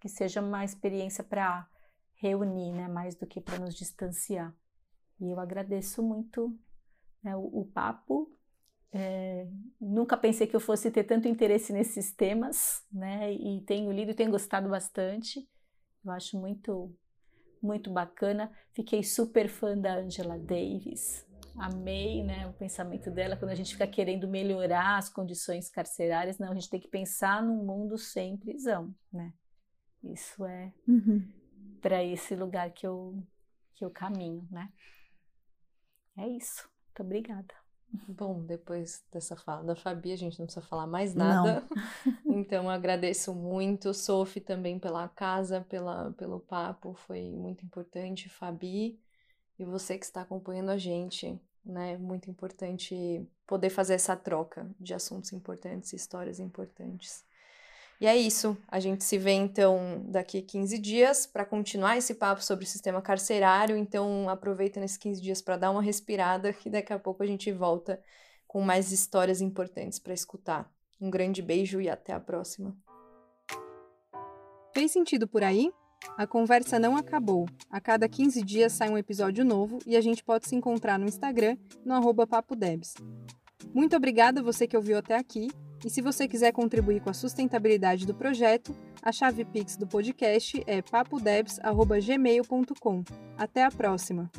que seja uma experiência para reunir, né? Mais do que para nos distanciar. E eu agradeço muito né, o, o, papo. É, nunca pensei que eu fosse ter tanto interesse nesses temas, né? E tenho lido e tenho gostado bastante. Eu acho muito muito bacana. Fiquei super fã da Angela Davis. Amei né, o pensamento dela quando a gente fica querendo melhorar as condições carcerárias. Não, a gente tem que pensar num mundo sem prisão, né? Isso é uhum. para esse lugar que eu, que eu caminho, né? É isso. Muito obrigada. Bom, depois dessa fala da Fabi, a gente não precisa falar mais nada. <laughs> então, agradeço muito, Sophie, também pela casa, pela, pelo papo, foi muito importante. Fabi, e você que está acompanhando a gente, né? Muito importante poder fazer essa troca de assuntos importantes, histórias importantes. E é isso. A gente se vê então daqui a 15 dias para continuar esse papo sobre o sistema carcerário. Então aproveita nesses 15 dias para dar uma respirada e daqui a pouco a gente volta com mais histórias importantes para escutar. Um grande beijo e até a próxima. Fez sentido por aí? A conversa não acabou. A cada 15 dias sai um episódio novo e a gente pode se encontrar no Instagram, no arroba papodebs. Muito obrigada você que ouviu até aqui e se você quiser contribuir com a sustentabilidade do projeto, a chave Pix do podcast é papodebs.gmail.com. Até a próxima!